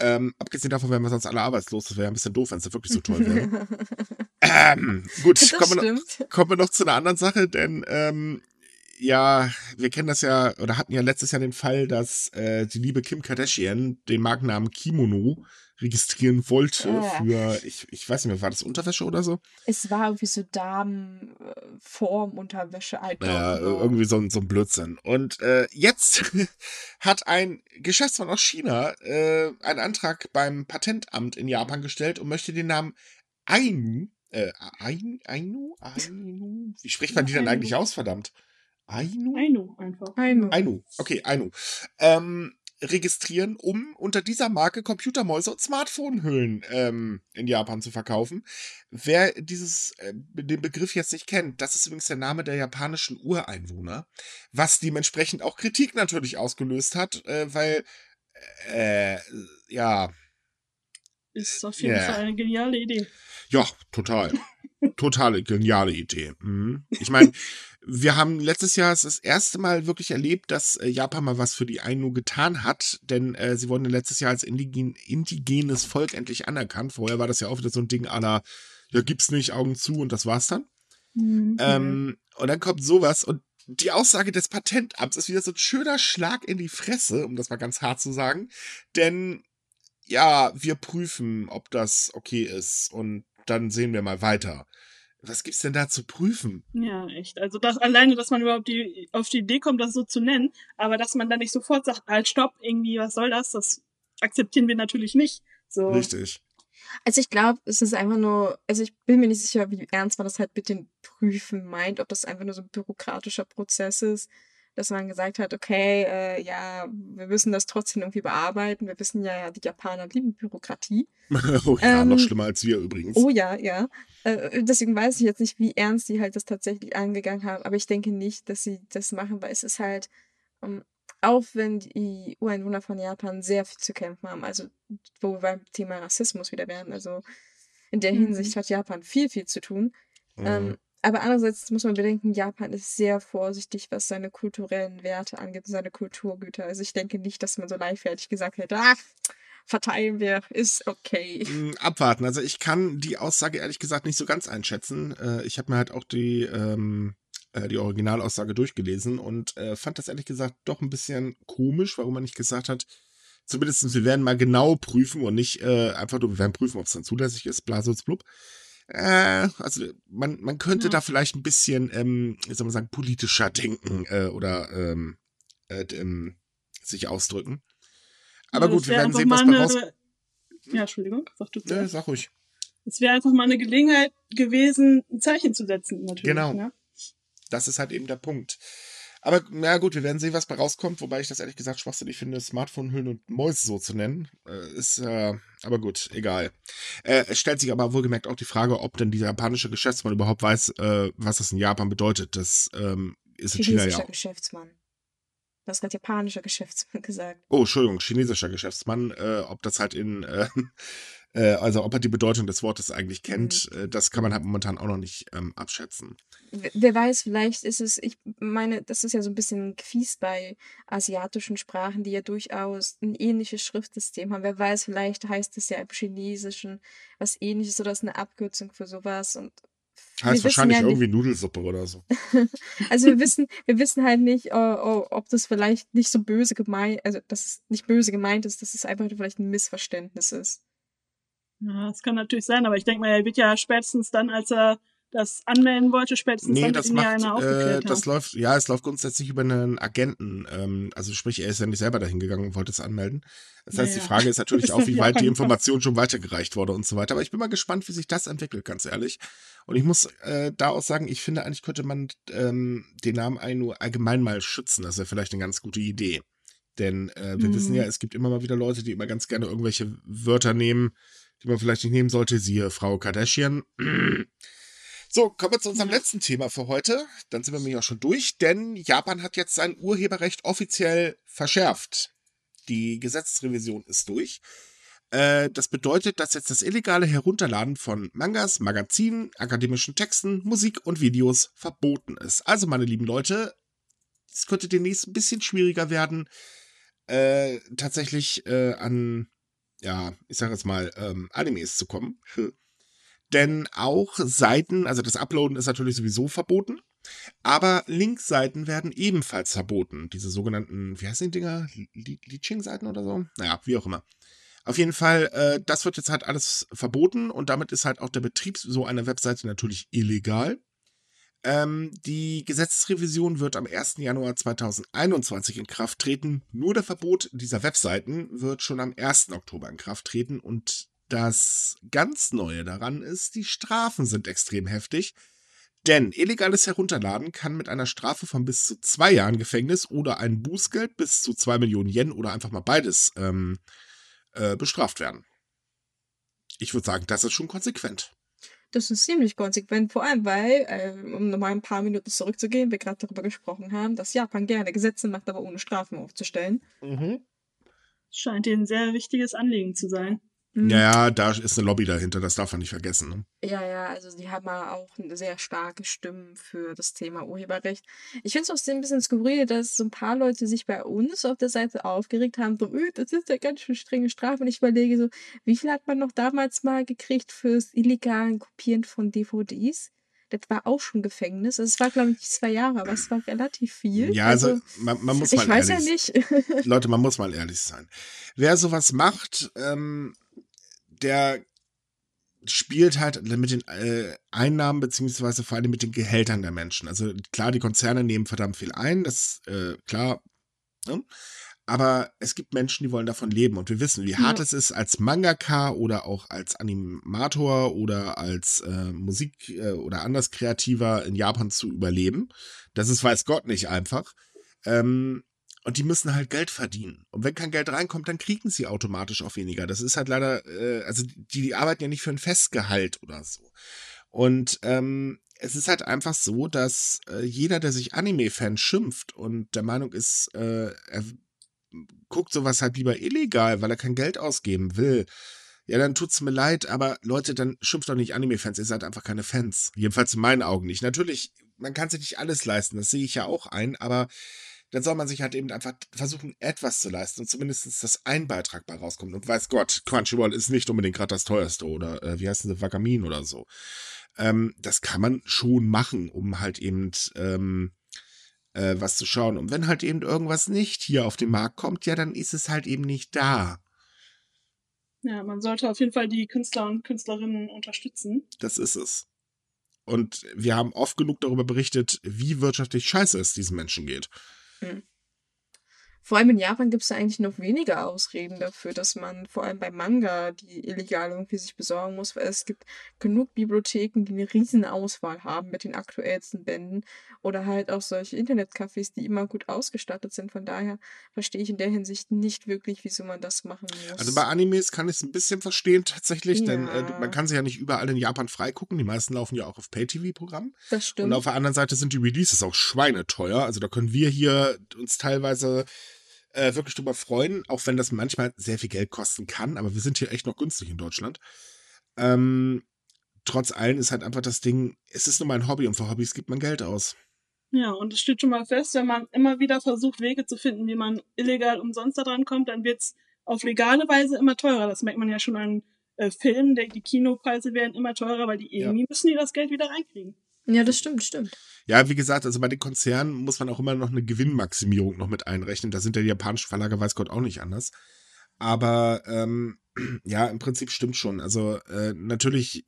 Ähm, abgesehen davon wären wir sonst alle arbeitslos. Das wäre ein bisschen doof, wenn es wirklich so toll wäre. ähm, gut, kommen wir, noch, kommen wir noch zu einer anderen Sache, denn ähm, ja, wir kennen das ja, oder hatten ja letztes Jahr den Fall, dass äh, die liebe Kim Kardashian den Markennamen Kimono registrieren wollte ja. für, ich, ich weiß nicht mehr, war das Unterwäsche oder so? Es war irgendwie so Damenform-Unterwäsche. Ja, irgendwie so, so ein Blödsinn. Und äh, jetzt hat ein Geschäftsmann aus China äh, einen Antrag beim Patentamt in Japan gestellt und möchte den Namen Ainu, äh, Ainu, Ainu, Ainu, wie spricht man die denn eigentlich aus, verdammt? Ainu? Ainu einfach. Ainu. Ainu. Okay, Ainu. Ähm, registrieren, um unter dieser Marke Computermäuse und Smartphone-Hüllen ähm, in Japan zu verkaufen. Wer dieses, äh, den Begriff jetzt nicht kennt, das ist übrigens der Name der japanischen Ureinwohner, was dementsprechend auch Kritik natürlich ausgelöst hat, äh, weil, äh, ja. Ist auf jeden yeah. Fall eine geniale Idee. Ja, total. Totale geniale Idee. Mhm. Ich meine, wir haben letztes Jahr das erste Mal wirklich erlebt, dass äh, Japan mal was für die Ainu getan hat, denn äh, sie wurden letztes Jahr als indigen, indigenes Volk endlich anerkannt. Vorher war das ja auch wieder so ein Ding aller, ja, gibt's nicht, Augen zu und das war's dann. Mhm. Ähm, und dann kommt sowas und die Aussage des Patentamts ist wieder so ein schöner Schlag in die Fresse, um das mal ganz hart zu sagen. Denn ja, wir prüfen, ob das okay ist und dann sehen wir mal weiter was gibt's denn da zu prüfen? Ja, echt. Also das alleine, dass man überhaupt die, auf die Idee kommt, das so zu nennen, aber dass man dann nicht sofort sagt, halt, stopp, irgendwie, was soll das? Das akzeptieren wir natürlich nicht. So. Richtig. Also ich glaube, es ist einfach nur, also ich bin mir nicht sicher, wie ernst man das halt mit den Prüfen meint, ob das einfach nur so ein bürokratischer Prozess ist dass man gesagt hat, okay, äh, ja, wir müssen das trotzdem irgendwie bearbeiten. Wir wissen ja, die Japaner lieben Bürokratie. oh ja, ähm, noch schlimmer als wir übrigens. Oh ja, ja. Äh, deswegen weiß ich jetzt nicht, wie ernst die halt das tatsächlich angegangen haben. Aber ich denke nicht, dass sie das machen, weil es ist halt, um, ähm, auch wenn die Ureinwohner von Japan sehr viel zu kämpfen haben, also wo wir beim Thema Rassismus wieder werden, also in der mhm. Hinsicht hat Japan viel, viel zu tun. Mhm. Ähm, aber andererseits muss man bedenken, Japan ist sehr vorsichtig, was seine kulturellen Werte angeht, seine Kulturgüter. Also ich denke nicht, dass man so leichtfertig gesagt hätte, ach, verteilen wir, ist okay. Hm, abwarten. Also ich kann die Aussage ehrlich gesagt nicht so ganz einschätzen. Äh, ich habe mir halt auch die, ähm, äh, die Originalaussage durchgelesen und äh, fand das ehrlich gesagt doch ein bisschen komisch, warum man nicht gesagt hat, zumindest wir werden mal genau prüfen und nicht einfach nur, wir werden prüfen, ob es dann zulässig ist, blasus blub äh, also man, man könnte ja. da vielleicht ein bisschen, ähm, wie soll man sagen, politischer denken äh, oder ähm, äh, ähm, sich ausdrücken. Aber Ja, gut, wir werden sehen, was mal bei raus. eine- Ja, Entschuldigung, sag du zuerst. sag ruhig. Es wäre einfach mal eine Gelegenheit gewesen, ein Zeichen zu setzen, natürlich. Genau. Ne? Das ist halt eben der Punkt. Aber na gut, wir werden sehen, was bei rauskommt, wobei ich das ehrlich gesagt schwachsinnig finde, Smartphone-Hüllen und Mäuse so zu nennen. Äh, ist, äh, aber gut, egal. Äh, es stellt sich aber wohlgemerkt auch die Frage, ob denn dieser japanische Geschäftsmann überhaupt weiß, äh, was das in Japan bedeutet. Das ähm, ist in China ja auch. Geschäftsmann. Du hast gerade japanischer Geschäftsmann gesagt. Oh, Entschuldigung, chinesischer Geschäftsmann, äh, ob das halt in, äh, also ob er die Bedeutung des Wortes eigentlich kennt, äh, das kann man halt momentan auch noch nicht ähm, abschätzen. Wer- weiß, vielleicht ist es, ich meine, das ist ja so ein bisschen fies bei asiatischen Sprachen, die ja durchaus ein ähnliches Schriftsystem haben. Wer weiß, vielleicht heißt es ja im Chinesischen was ähnliches oder ist eine Abkürzung für sowas und Heißt wahrscheinlich ja irgendwie Nudelsuppe oder so. Also wir wissen, wir wissen halt nicht, äh, äh, ob das vielleicht nicht so böse gemeint, also dass es nicht böse gemeint ist, dass es einfach vielleicht ein Missverständnis ist. Ja, das kann natürlich sein, aber ich denke mal, er wird ja spätestens dann, als er das anmelden wollte, spätestens Nee, dann das macht, einer äh, aufgeklärt das haben. läuft, ja, es läuft grundsätzlich über einen Agenten. Ähm, also sprich, er ist ja nicht selber dahin gegangen und wollte es anmelden. Das heißt, Naja. die Frage ist natürlich auch, wie weit die kein Information schon weitergereicht wurde und so weiter. Aber ich bin mal gespannt, wie sich das entwickelt, ganz ehrlich. Und ich muss äh, da auch sagen, ich finde eigentlich könnte man ähm, den Namen ein nur allgemein mal schützen. Das wäre vielleicht eine ganz gute Idee. Denn äh, wir Mhm. wissen ja, es gibt immer mal wieder Leute, die immer ganz gerne irgendwelche Wörter nehmen, die man vielleicht nicht nehmen sollte. Siehe Frau Kardashian. So, kommen wir zu unserem Ja. letzten Thema für heute. Dann sind wir nämlich auch schon durch, denn Japan hat jetzt sein Urheberrecht offiziell verschärft. Die Gesetzesrevision ist durch. Äh, das bedeutet, dass jetzt das illegale Herunterladen von Mangas, Magazinen, akademischen Texten, Musik und Videos verboten ist. Also, meine lieben Leute, es könnte demnächst ein bisschen schwieriger werden, äh, tatsächlich äh, an, ja, ich sage jetzt mal, ähm, Animes zu kommen. Denn auch Seiten, also das Uploaden ist natürlich sowieso verboten, aber Linkseiten werden ebenfalls verboten. Diese sogenannten, wie heißen die Dinger? Leeching-Seiten oder so? Naja, wie auch immer. Auf jeden Fall, äh, das wird jetzt halt alles verboten und damit ist halt auch der Betrieb so einer Webseite natürlich illegal. Ähm, die Gesetzesrevision wird am 1. Januar 2021 in Kraft treten. Nur der Verbot dieser Webseiten wird schon am 1. Oktober in Kraft treten. Und das ganz Neue daran ist, die Strafen sind extrem heftig. Denn illegales Herunterladen kann mit einer Strafe von bis zu zwei Jahren Gefängnis oder ein Bußgeld bis zu zwei Millionen Yen oder einfach mal beides ähm, äh, bestraft werden. Ich würde sagen, das ist schon konsequent. Das ist ziemlich konsequent, vor allem weil, äh, um nochmal ein paar Minuten zurückzugehen, wir gerade darüber gesprochen haben, dass Japan gerne Gesetze macht, aber ohne Strafen aufzustellen. Scheint dir ein sehr wichtiges Anliegen zu sein. Mhm. Ja, da ist eine Lobby dahinter, das darf man nicht vergessen. Ne? Ja, ja, also die haben ja auch eine sehr starke Stimmen für das Thema Urheberrecht. Ich finde es auch ein bisschen skurril, dass so ein paar Leute sich bei uns auf der Seite aufgeregt haben, so, "Öh, das ist ja ganz schön strenge Strafe. Und ich überlege so, wie viel hat man noch damals mal gekriegt fürs illegalen Kopieren von DVDs? Das war auch schon Gefängnis. Also es war, glaube ich, zwei Jahre, aber es war relativ viel. Ja, also, man, man muss mal ich weiß ja ehrlich nicht. Leute, man muss mal ehrlich sein. Wer sowas macht, ähm, der spielt halt mit den äh, Einnahmen beziehungsweise vor allem mit den Gehältern der Menschen. Also klar, die Konzerne nehmen verdammt viel ein, das äh, klar. Ne? Aber es gibt Menschen, die wollen davon leben und wir wissen, wie Ja. hart es ist, als Mangaka oder auch als Animator oder als äh, Musik- äh, oder anders Kreativer in Japan zu überleben. Das ist, weiß Gott, nicht einfach. Ähm, und die müssen halt Geld verdienen. Und wenn kein Geld reinkommt, dann kriegen sie automatisch auch weniger. Das ist halt leider, äh, also die, die arbeiten ja nicht für ein Festgehalt oder so. Und ähm, es ist halt einfach so, dass äh, jeder, der sich Anime-Fan schimpft und der Meinung ist, äh, er guckt sowas halt lieber illegal, weil er kein Geld ausgeben will. Ja, dann tut's mir leid, aber Leute, dann schimpft doch nicht Anime-Fans, ihr seid einfach keine Fans. Jedenfalls in meinen Augen nicht. Natürlich, man kann sich nicht alles leisten, das sehe ich ja auch ein, aber dann soll man sich halt eben einfach versuchen, etwas zu leisten und zumindest, dass ein Beitrag bei rauskommt. Und weiß Gott, Crunchyroll ist nicht unbedingt gerade das teuerste oder äh, wie heißt denn Wakamin oder so. Ähm, das kann man schon machen, um halt eben ähm, äh, was zu schauen. Und wenn halt eben irgendwas nicht hier auf den Markt kommt, ja, dann ist es halt eben nicht da. Ja, man sollte auf jeden Fall die Künstler und Künstlerinnen unterstützen. Das ist es. Und wir haben oft genug darüber berichtet, wie wirtschaftlich scheiße es diesen Menschen geht. Mm. Vor allem in Japan gibt es eigentlich noch weniger Ausreden dafür, dass man vor allem bei Manga die illegal irgendwie sich besorgen muss, weil es gibt genug Bibliotheken, die eine riesen Auswahl haben mit den aktuellsten Bänden oder halt auch solche Internetcafés, die immer gut ausgestattet sind. Von daher verstehe ich in der Hinsicht nicht wirklich, wieso man das machen muss. Also bei Animes kann ich es ein bisschen verstehen tatsächlich, ja. denn äh, man kann sie ja nicht überall in Japan freigucken. Die meisten laufen ja auch auf Pay-TV-Programm. Das stimmt. Und auf der anderen Seite sind die Releases auch schweineteuer. Also da können wir hier uns teilweise äh, wirklich drüber freuen, auch wenn das manchmal sehr viel Geld kosten kann, aber wir sind hier echt noch günstig in Deutschland. Ähm, trotz allem ist halt einfach das Ding, es ist nur mein Hobby und für Hobbys gibt man Geld aus. Ja, und es steht schon mal fest, wenn man immer wieder versucht, Wege zu finden, wie man illegal umsonst da dran kommt, dann wird es auf legale Weise immer teurer. Das merkt man ja schon an äh, Filmen, die Kinopreise werden immer teurer, weil die irgendwie ja. müssen die das Geld wieder reinkriegen. Ja, das stimmt, stimmt. Ja, wie gesagt, also bei den Konzernen muss man auch immer noch eine Gewinnmaximierung noch mit einrechnen. Da sind ja die japanischen Verlage, weiß Gott, auch nicht anders. Aber ähm, ja, im Prinzip stimmt schon. Also äh, natürlich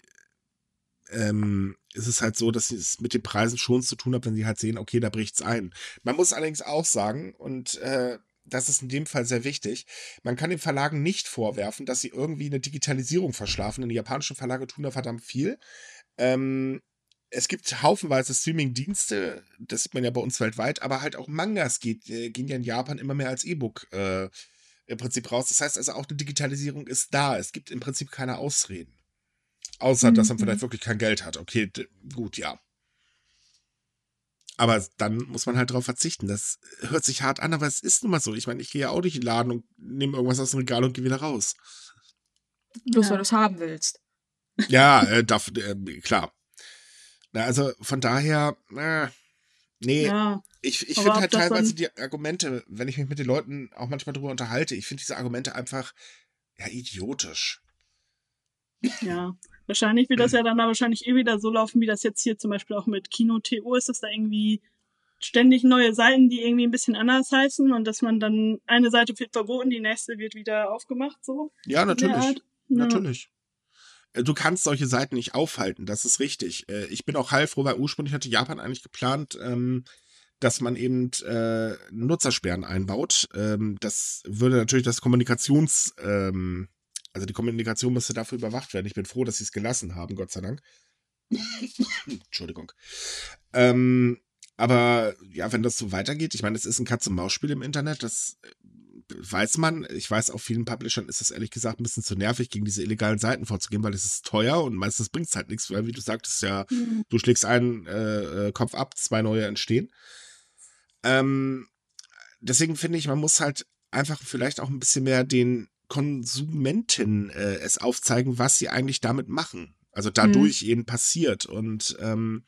ähm, ist es halt so, dass es mit den Preisen schon zu tun hat, wenn sie halt sehen, okay, da bricht's ein. Man muss allerdings auch sagen, und äh, das ist in dem Fall sehr wichtig, man kann den Verlagen nicht vorwerfen, dass sie irgendwie eine Digitalisierung verschlafen, denn die japanischen Verlage tun da verdammt viel. Ähm, es gibt haufenweise Streaming-Dienste, das sieht man ja bei uns weltweit, aber halt auch Mangas geht, äh, gehen ja in Japan immer mehr als E-Book äh, im Prinzip raus. Das heißt also auch eine Digitalisierung ist da. Es gibt im Prinzip keine Ausreden. Außer, mhm. dass man vielleicht mhm. wirklich kein Geld hat. Okay, gut, ja. Aber dann muss man halt darauf verzichten. Das hört sich hart an, aber es ist nun mal so. Ich meine, ich gehe ja auch durch den Laden und nehme irgendwas aus dem Regal und gehe wieder raus. Bloß ja. weil du es haben willst. Ja, äh, darf, äh, klar. Na, also von daher, äh, nee, ja, ich, ich finde halt teilweise die Argumente, wenn ich mich mit den Leuten auch manchmal drüber unterhalte, ich finde diese Argumente einfach ja idiotisch. Ja, wahrscheinlich wird das ja dann wahrscheinlich eh wieder so laufen, wie das jetzt hier zum Beispiel auch mit Kino.to ist, dass da irgendwie ständig neue Seiten, die irgendwie ein bisschen anders heißen und dass man dann eine Seite wird verboten, die nächste wird wieder aufgemacht, so. Ja, natürlich. Ja. Natürlich. Äh, du kannst solche Seiten nicht aufhalten, das ist richtig. Äh, ich bin auch heilfroh, weil ursprünglich hatte Japan eigentlich geplant, ähm, dass man eben äh, Nutzersperren einbaut. Ähm, das würde natürlich das Kommunikations, ähm, also die Kommunikation müsste dafür überwacht werden. Ich bin froh, dass sie es gelassen haben, Gott sei Dank. Entschuldigung. Ähm, aber ja, wenn das so weitergeht, ich meine, es ist ein Katz-und-Maus-Spiel im Internet, das weiß man, ich weiß, auf vielen Publishern ist es ehrlich gesagt ein bisschen zu nervig, gegen diese illegalen Seiten vorzugehen, weil es ist teuer und meistens bringt es halt nichts, weil wie du sagtest, ja, mhm. du schlägst einen äh, äh, Kopf ab, zwei neue entstehen. Ähm, deswegen finde ich, man muss halt einfach vielleicht auch ein bisschen mehr den Konsumenten äh, es aufzeigen, was sie eigentlich damit machen. Also dadurch mhm. eben passiert. Und ähm,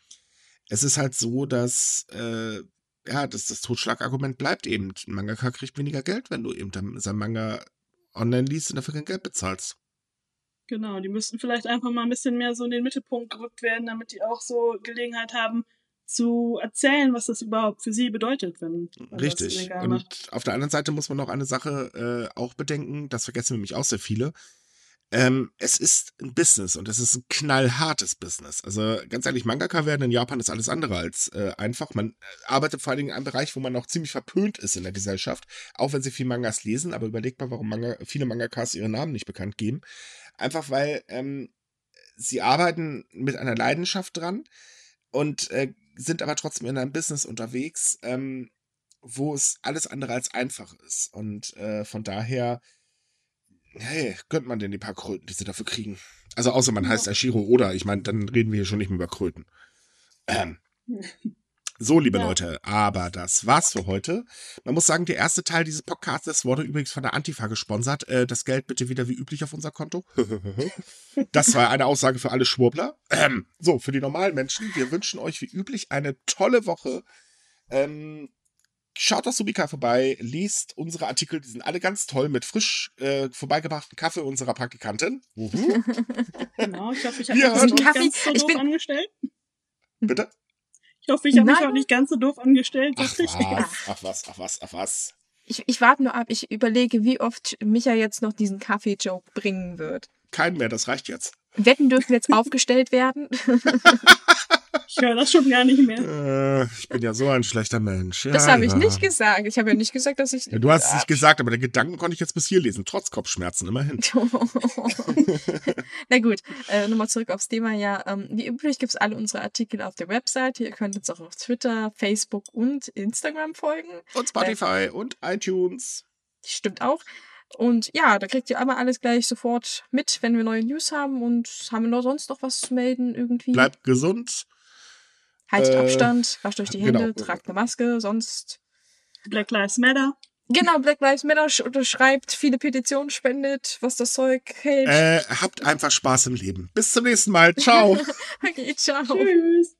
es ist halt so, dass äh, ja, das, das Totschlagargument bleibt eben. Ein Mangaka kriegt weniger Geld, wenn du eben sein Manga online liest und dafür kein Geld bezahlst. Genau, die müssten vielleicht einfach mal ein bisschen mehr so in den Mittelpunkt gerückt werden, damit die auch so Gelegenheit haben, zu erzählen, was das überhaupt für sie bedeutet, wenn Richtig. Illegal macht. Und auf der anderen Seite muss man noch eine Sache äh, auch bedenken, das vergessen nämlich auch sehr viele. Ähm, es ist ein Business und es ist ein knallhartes Business. Also ganz ehrlich, Mangaka werden in Japan ist alles andere als äh, einfach. Man äh, arbeitet vor allen Dingen in einem Bereich, wo man noch ziemlich verpönt ist in der Gesellschaft, auch wenn sie viel Mangas lesen. Aber überlegt mal, warum Manga, viele Mangakas ihre Namen nicht bekannt geben. Einfach weil ähm, sie arbeiten mit einer Leidenschaft dran und äh, sind aber trotzdem in einem Business unterwegs, ähm, wo es alles andere als einfach ist. Und äh, von daher hey, gönnt man denn die paar Kröten, die sie dafür kriegen? Also außer man ja. heißt Ashiro oder, ich meine, dann reden wir hier schon nicht mehr über Kröten. Ähm. So, liebe ja. Leute, aber das war's für heute. Man muss sagen, der erste Teil dieses Podcasts wurde übrigens von der Antifa gesponsert. Äh, das Geld bitte wieder wie üblich auf unser Konto. das war eine Aussage für alle Schwurbler. Ähm, so, für die normalen Menschen, wir wünschen euch wie üblich eine tolle Woche. Ähm, Schaut auf Subika vorbei, liest unsere Artikel, die sind alle ganz toll mit frisch äh, vorbeigebrachten Kaffee unserer Praktikantin. Mhm. genau, ich hoffe, ich habe mich nicht Kaffee, ganz so doof angestellt. Bitte? Ich hoffe, ich habe mich auch nicht ganz so doof angestellt. Ach was, ach was, ach was, ach was. Ich, ich warte nur ab, ich überlege, wie oft Micha jetzt noch diesen Kaffee-Joke bringen wird. Kein mehr, das reicht jetzt. Wetten dürfen jetzt aufgestellt werden. Ich höre das schon gar nicht mehr. Äh, ich bin ja so ein schlechter Mensch. Ja, Das habe ich ja. nicht gesagt. Ich habe ja nicht gesagt, dass ich. Ja, du hast es nicht gesagt, aber der Gedanken konnte ich jetzt bis hier lesen, trotz Kopfschmerzen, immerhin. Na gut, äh, nochmal zurück aufs Thema. Ja, ähm, wie üblich gibt es alle unsere Artikel auf der Webseite. Ihr könnt uns auch auf Twitter, Facebook und Instagram folgen. Und Spotify und iTunes. Stimmt auch. Und ja, da kriegt ihr einmal alles gleich sofort mit, wenn wir neue News haben. Und haben wir noch sonst noch was zu melden irgendwie? Bleibt gesund. Haltet äh, Abstand, wascht euch die Hände, genau. tragt eine Maske, sonst. Black Lives Matter. Genau, Black Lives Matter sch- unterschreibt, viele Petitionen spendet, was das Zeug hält. Äh, habt einfach Spaß im Leben. Bis zum nächsten Mal. Ciao. Okay, ciao. Tschüss.